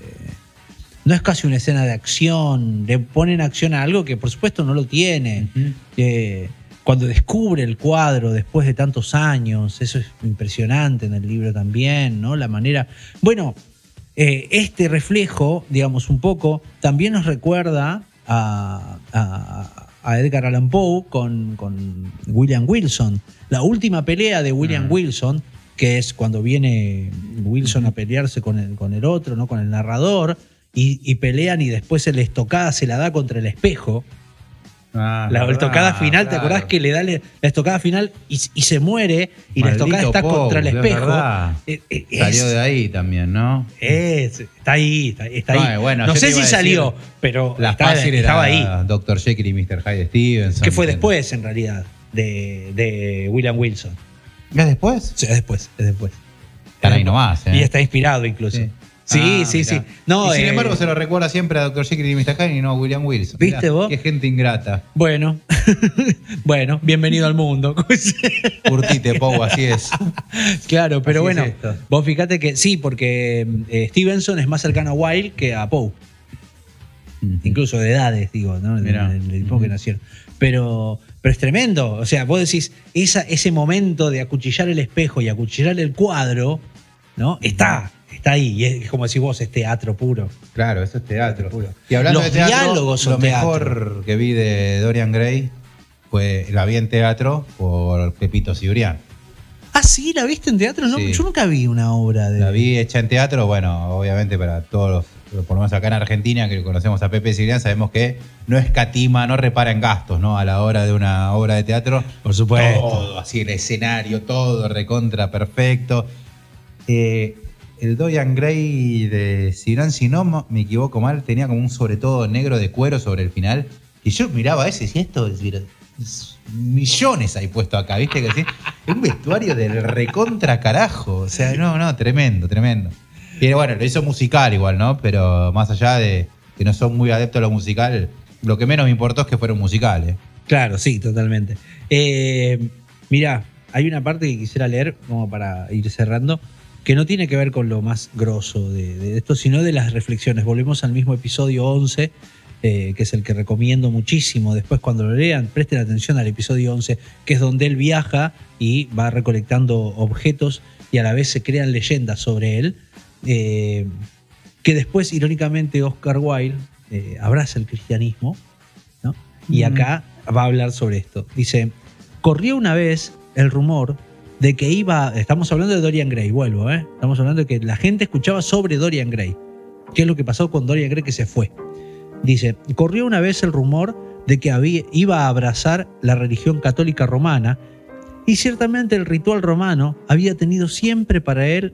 No es casi una escena de acción. Le ponen acción a algo que por supuesto no lo tiene. Eh, cuando descubre el cuadro después de tantos años, eso es impresionante en el libro también, ¿no? La manera. Bueno, eh, este reflejo, digamos, un poco, también nos recuerda a, a- a Edgar Allan Poe con, con William Wilson. La última pelea de William Mm. Wilson, que es cuando viene Wilson a pelearse con el, con el otro, ¿no? con el narrador, y, y pelean y después la estocada se la da contra el espejo. Ah, La estocada final, ¿te acordás que le da la estocada final y, y se muere y la estocada está contra el es espejo? Eh, eh, Salió de ahí también, ¿no? es- está ahí, está, está ahí. Bueno, no sé si salió, pero La fácil estaba era ahí. Dr. Jekyll y Mr. Hyde Stevenson. Que fue después, en realidad, de, de William Wilson. ¿Es después? Sí, es después, es después. Están ahí nomás, ¿eh? Y está inspirado incluso. Sí. Sí, Ah, sí. No, y sin eh, embargo se lo recuerda siempre a Dr. Jekyll y Mr. Hyde y no a William Wilson. ¿Viste Mirá, vos? Qué gente ingrata. Bueno, (laughs) bueno, bienvenido al mundo. (laughs) Curtite, Poe, así es. claro, pero Así bueno, es vos fíjate que sí, porque eh, Stevenson es más cercano a Wilde que a Poe. incluso de edades, digo, ¿no? Del tiempo que nacieron. Pero, pero es tremendo. O sea, vos decís, esa, ese momento de acuchillar el espejo y acuchillar el cuadro, ¿no? Está, está ahí. Y es como decís vos, es teatro puro. Claro, eso es teatro. Puro. Y hablando Los de teatro, diálogos son lo mejor que vi de Dorian Gray fue la vi en teatro por Pepito Cibrián. Ah, sí, ¿la viste en teatro? No, Sí. Yo nunca vi una obra de. La vi hecha en teatro, bueno, obviamente para todos los, por lo menos acá en Argentina, que conocemos a Pepe Cibrián, sabemos que no escatima, no repara en gastos, ¿no? A la hora de una obra de teatro. Por supuesto. Todo, así el escenario, todo recontra perfecto. Eh, el Dorian Gray de Cibrián, si no me equivoco mal, tenía como un sobre todo negro de cuero sobre el final. Y yo miraba ese y decía, esto millones hay puesto acá, ¿viste? Que? Es un vestuario del recontra carajo. O sea, no, no, tremendo, tremendo. Y bueno, lo hizo musical igual, ¿no? Pero más allá de que no son muy adeptos a lo musical, lo que menos me importó es que fueron musicales. Claro, sí, totalmente. Eh, mirá, hay una parte que quisiera leer, como para ir cerrando, que no tiene que ver con lo más grosso de, de esto, sino de las reflexiones. Volvemos al mismo episodio 11, eh, que es el que recomiendo muchísimo. Después, cuando lo lean, presten atención al episodio 11, que es donde él viaja y va recolectando objetos y a la vez se crean leyendas sobre él. eh, que después, irónicamente, Oscar Wilde eh, abraza el cristianismo ¿no? Y acá va a hablar sobre esto. Dice, corrió una vez el rumor de que iba, estamos hablando de Dorian Gray, vuelvo, ¿eh? estamos hablando de que la gente escuchaba sobre Dorian Gray. ¿Qué es lo que pasó con Dorian Gray que se fue? Dice, corrió una vez el rumor de que iba a abrazar la religión católica romana y ciertamente el ritual romano había tenido siempre para él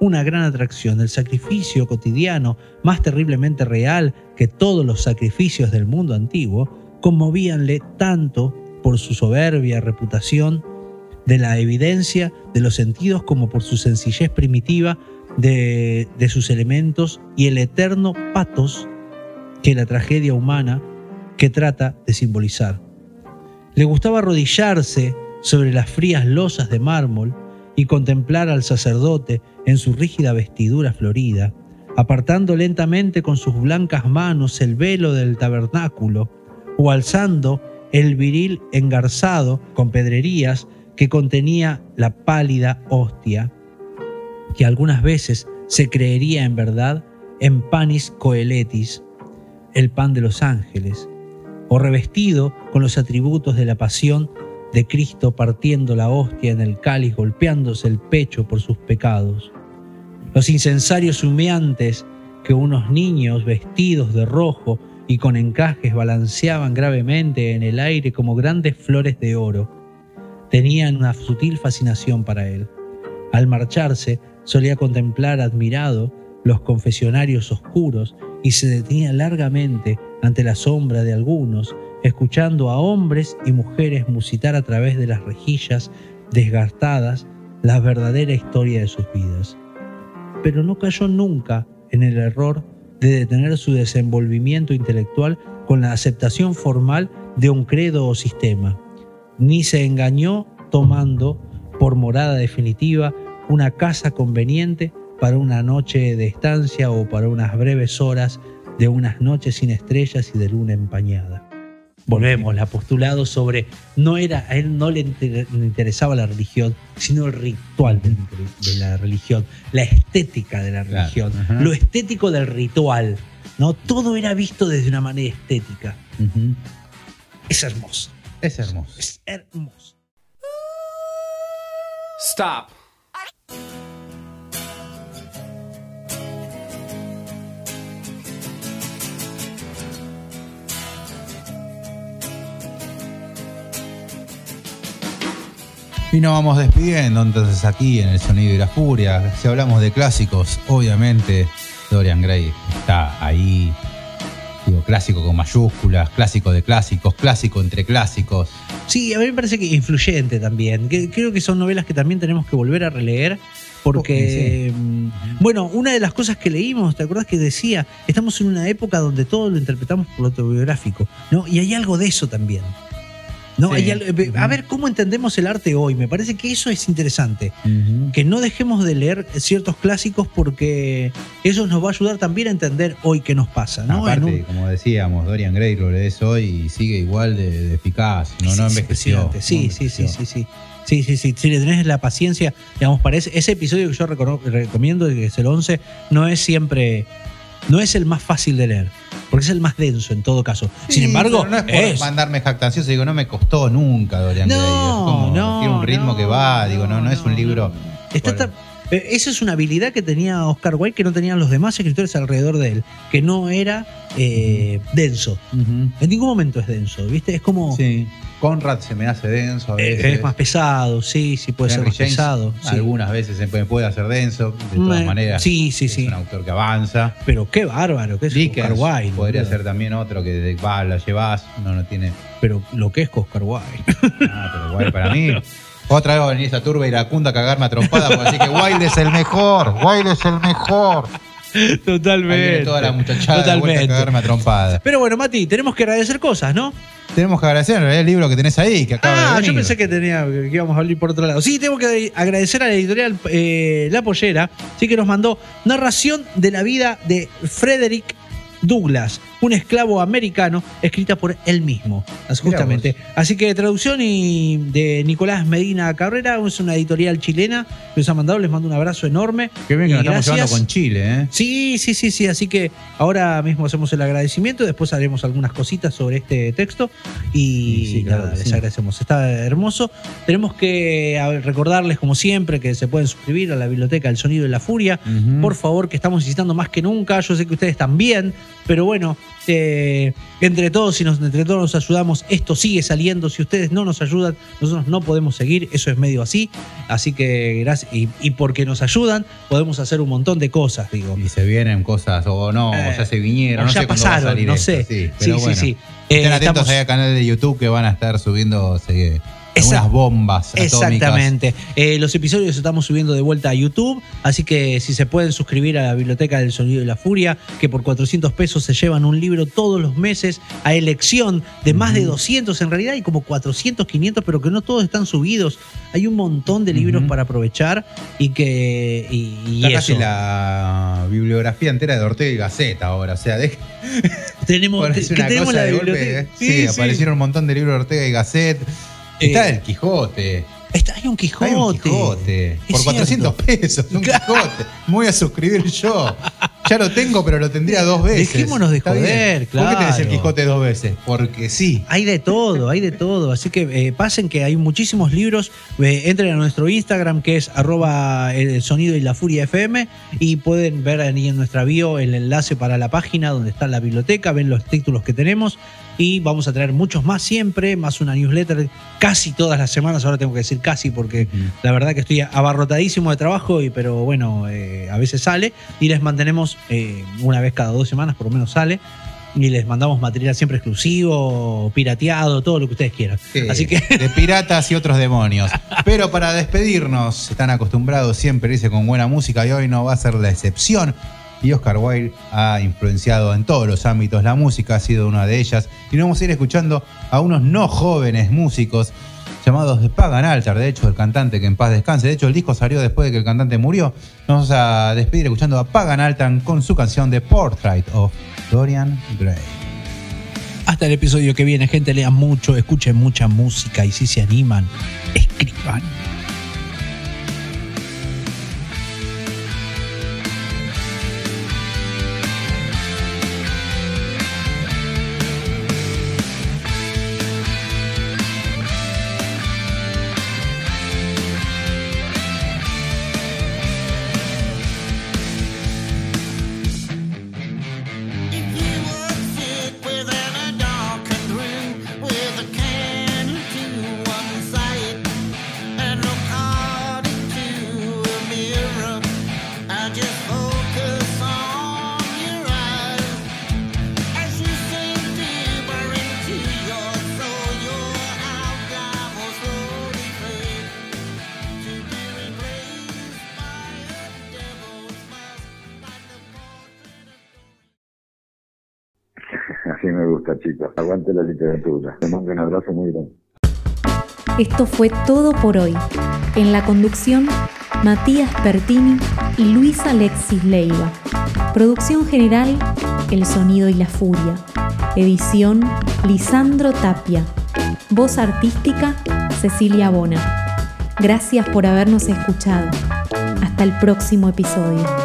una gran atracción, el sacrificio cotidiano, más terriblemente real que todos los sacrificios del mundo antiguo, conmovíanle tanto por su soberbia reputación de la evidencia de los sentidos como por su sencillez primitiva de sus elementos y el eterno patos que la tragedia humana que trata de simbolizar. Le gustaba arrodillarse sobre las frías losas de mármol y contemplar al sacerdote en su rígida vestidura florida, apartando lentamente con sus blancas manos el velo del tabernáculo o alzando el viril engarzado con pedrerías que contenía la pálida hostia, que algunas veces se creería en verdad en panis coeletis, el pan de los ángeles, o revestido con los atributos de la pasión de Cristo partiendo la hostia en el cáliz, golpeándose el pecho por sus pecados. Los incensarios humeantes que unos niños vestidos de rojo y con encajes balanceaban gravemente en el aire como grandes flores de oro, tenían una sutil fascinación para él. Al marcharse, solía contemplar admirado los confesionarios oscuros y se detenía largamente ante la sombra de algunos, escuchando a hombres y mujeres musitar a través de las rejillas desgastadas la verdadera historia de sus vidas. Pero no cayó nunca en el error de detener su desenvolvimiento intelectual con la aceptación formal de un credo o sistema, ni se engañó tomando por morada definitiva una casa conveniente para una noche de estancia o para unas breves horas de unas noches sin estrellas y de luna empañada. Volvemos, la postulado sobre no era, a él no le inter- le interesaba la religión, sino el ritual de, de la religión, la estética de la Claro, religión, ajá. lo estético del ritual. ¿no? Todo era visto desde una manera estética. Ujú. Es hermoso, Es hermoso. es hermoso. Stop. Y nos vamos despidiendo entonces aquí en El Sonido y la Furia. Si hablamos de clásicos, obviamente Dorian Gray está ahí. Digo, clásico con mayúsculas, clásico de clásicos, clásico entre clásicos. Sí, a mí me parece que influyente también. Que, creo que son novelas que también tenemos que volver a releer. Porque, mm, bueno, una de las cosas que leímos, ¿te acuerdas que decía? Estamos en una época donde todo lo interpretamos por lo autobiográfico, ¿no? Y hay algo de eso también. ¿No? Sí. Algo- eh, a ver cómo entendemos el arte hoy. Me parece que eso es interesante. Que no dejemos de leer ciertos clásicos porque eso nos va a ayudar también a entender hoy qué nos pasa, ¿no? Aparte, un- como decíamos, Dorian Gray lo lees hoy y sigue igual de, de eficaz. No, no Es envejeció. Sí, no sí, sí, envejeció. sí, sí. Sí, sí, sí. Si le tenés la paciencia, digamos, para ese, ese episodio que yo recomiendo, que es el 11, no es siempre. No es el más fácil de leer, porque es el más denso en todo caso. Sin embargo, no es por es- mandarme jactancioso, digo, no me costó nunca Dorian No, Gray. Es como, no, tiene un ritmo no, que va, digo, no, no, es un libro. Está eh, esa es una habilidad que tenía Oscar Wilde que no tenían los demás escritores alrededor de él, que no era eh, denso. En ningún momento es denso, ¿viste? Es como. Sí. Conrad se me hace denso a eh, veces. es más pesado, sí, sí, puede Henry ser más James, pesado. sí. Algunas veces se puede, puede hacer denso, de todas maneras. Sí, sí, es sí. un autor que avanza. Pero qué bárbaro que es Dickens Oscar Wilde. podría ser también otro que de, va, la llevas, no, no tiene. Pero lo que es Oscar Wilde. (laughs) Ah, pero igual para mí. (laughs) Otra vez va a venir esa turba iracunda a cagarme a trompada, así que Wilde es el mejor, Wilde es el mejor. (laughs) Ahí viene toda la muchachada de vuelta a Totalmente. cagarme a trompada. Pero bueno, Mati, tenemos que agradecer cosas, ¿no? Tenemos que agradecer el libro que tenés ahí, que acaba de Ah, venir. yo pensé que tenía que íbamos a hablar por otro lado. Sí, tengo que agradecer a la editorial eh, La Pollera, sí que nos mandó narración de la vida de Frederick Douglass, un esclavo americano, escrita por él mismo, justamente. Así que traducción y de Nicolás Medina Cabrera, es una editorial chilena que nos ha mandado, les mando un abrazo enorme. Qué bien que nos estamos llevando con Chile, ¿eh? Sí, sí, sí, sí. Así que ahora mismo hacemos el agradecimiento, después haremos algunas cositas sobre este texto y Sí, sí, claro nada, les agradecemos. Está hermoso. Tenemos que recordarles, como siempre, que se pueden suscribir a la biblioteca El Sonido y la Furia. Por favor, que estamos necesitando más que nunca. Yo sé que ustedes también, pero bueno, eh, entre todos, si nos, entre todos nos ayudamos, esto sigue saliendo. Si ustedes no nos ayudan, nosotros no podemos seguir. Eso es medio así. Así que gracias. Y, y porque nos ayudan, podemos hacer un montón de cosas, digo. Y se vienen cosas, o no, Eh, o ya se vinieron, o no ya sé cuándo va a pasaron, salir no esto, sé. Sí, Sí, pero sí, bueno. sí. Eh, Estén atentos estamos- ahí al canal de YouTube que van a estar subiendo eh, Esa- algunas bombas atómicas. Exactamente. Eh, los episodios los estamos subiendo de vuelta a YouTube, así que si se pueden suscribir a la Biblioteca del Sonido y la Furia, que por 400 pesos se llevan un libro todos los meses a elección de más de 200, en realidad hay como 400, 500, pero que no todos están subidos. Hay un montón de libros para aprovechar y que... Y, y Está casi eso. la bibliografía entera de Ortega y Gasset ahora, o sea, de, tenemos, (laughs) que tenemos la de golpe, biblioteca. ¿eh? Sí, aparecieron un montón de libros de Ortega y Gasset. Está Eh, el Quijote. Está, hay un Quijote. Hay un Quijote. Por 400 (laughs) pesos, un Quijote. Me voy a suscribir yo. Ya lo tengo, pero lo tendría dos veces. Dejémonos de joder, ¿Por qué tenés el claro. Quijote dos veces? Porque sí. Hay de todo, hay de todo. Así que eh, pasen que hay muchísimos libros. Eh, entren a nuestro Instagram que es arroba el sonido y la furia FM y pueden ver ahí en nuestra bio el enlace para la página donde está la biblioteca, ven los títulos que tenemos. Y vamos a traer muchos más siempre, más una newsletter casi todas las semanas, ahora tengo que decir casi porque la verdad que estoy abarrotadísimo de trabajo, y, pero bueno, eh, a veces sale y les mantenemos eh, una vez cada dos semanas, por lo menos sale. Y les mandamos material siempre exclusivo, pirateado, todo lo que ustedes quieran. Así que. De piratas y otros demonios. (laughs) Pero para despedirnos, están acostumbrados siempre irse con buena música y hoy no va a ser la excepción y Oscar Wilde ha influenciado en todos los ámbitos. La música ha sido una de ellas. Y nos vamos a ir escuchando a unos no jóvenes músicos llamados Pagan Altar, de hecho el cantante que en paz descanse, de hecho el disco salió después de que el cantante murió. Nos vamos a despedir escuchando a Pagan Altar con su canción de Portrait of Dorian Gray. Hasta el episodio que viene, gente, lean mucho, escuchen mucha música y si se animan, escriban. La literatura. Te mando un abrazo muy grande. Esto fue todo por hoy. En la conducción, Matías Pertini y Luis Alexis Leiva. Producción general, El Sonido y la Furia. Edición, Lisandro Tapia. Voz artística, Cecilia Bona. Gracias por habernos escuchado. Hasta el próximo episodio.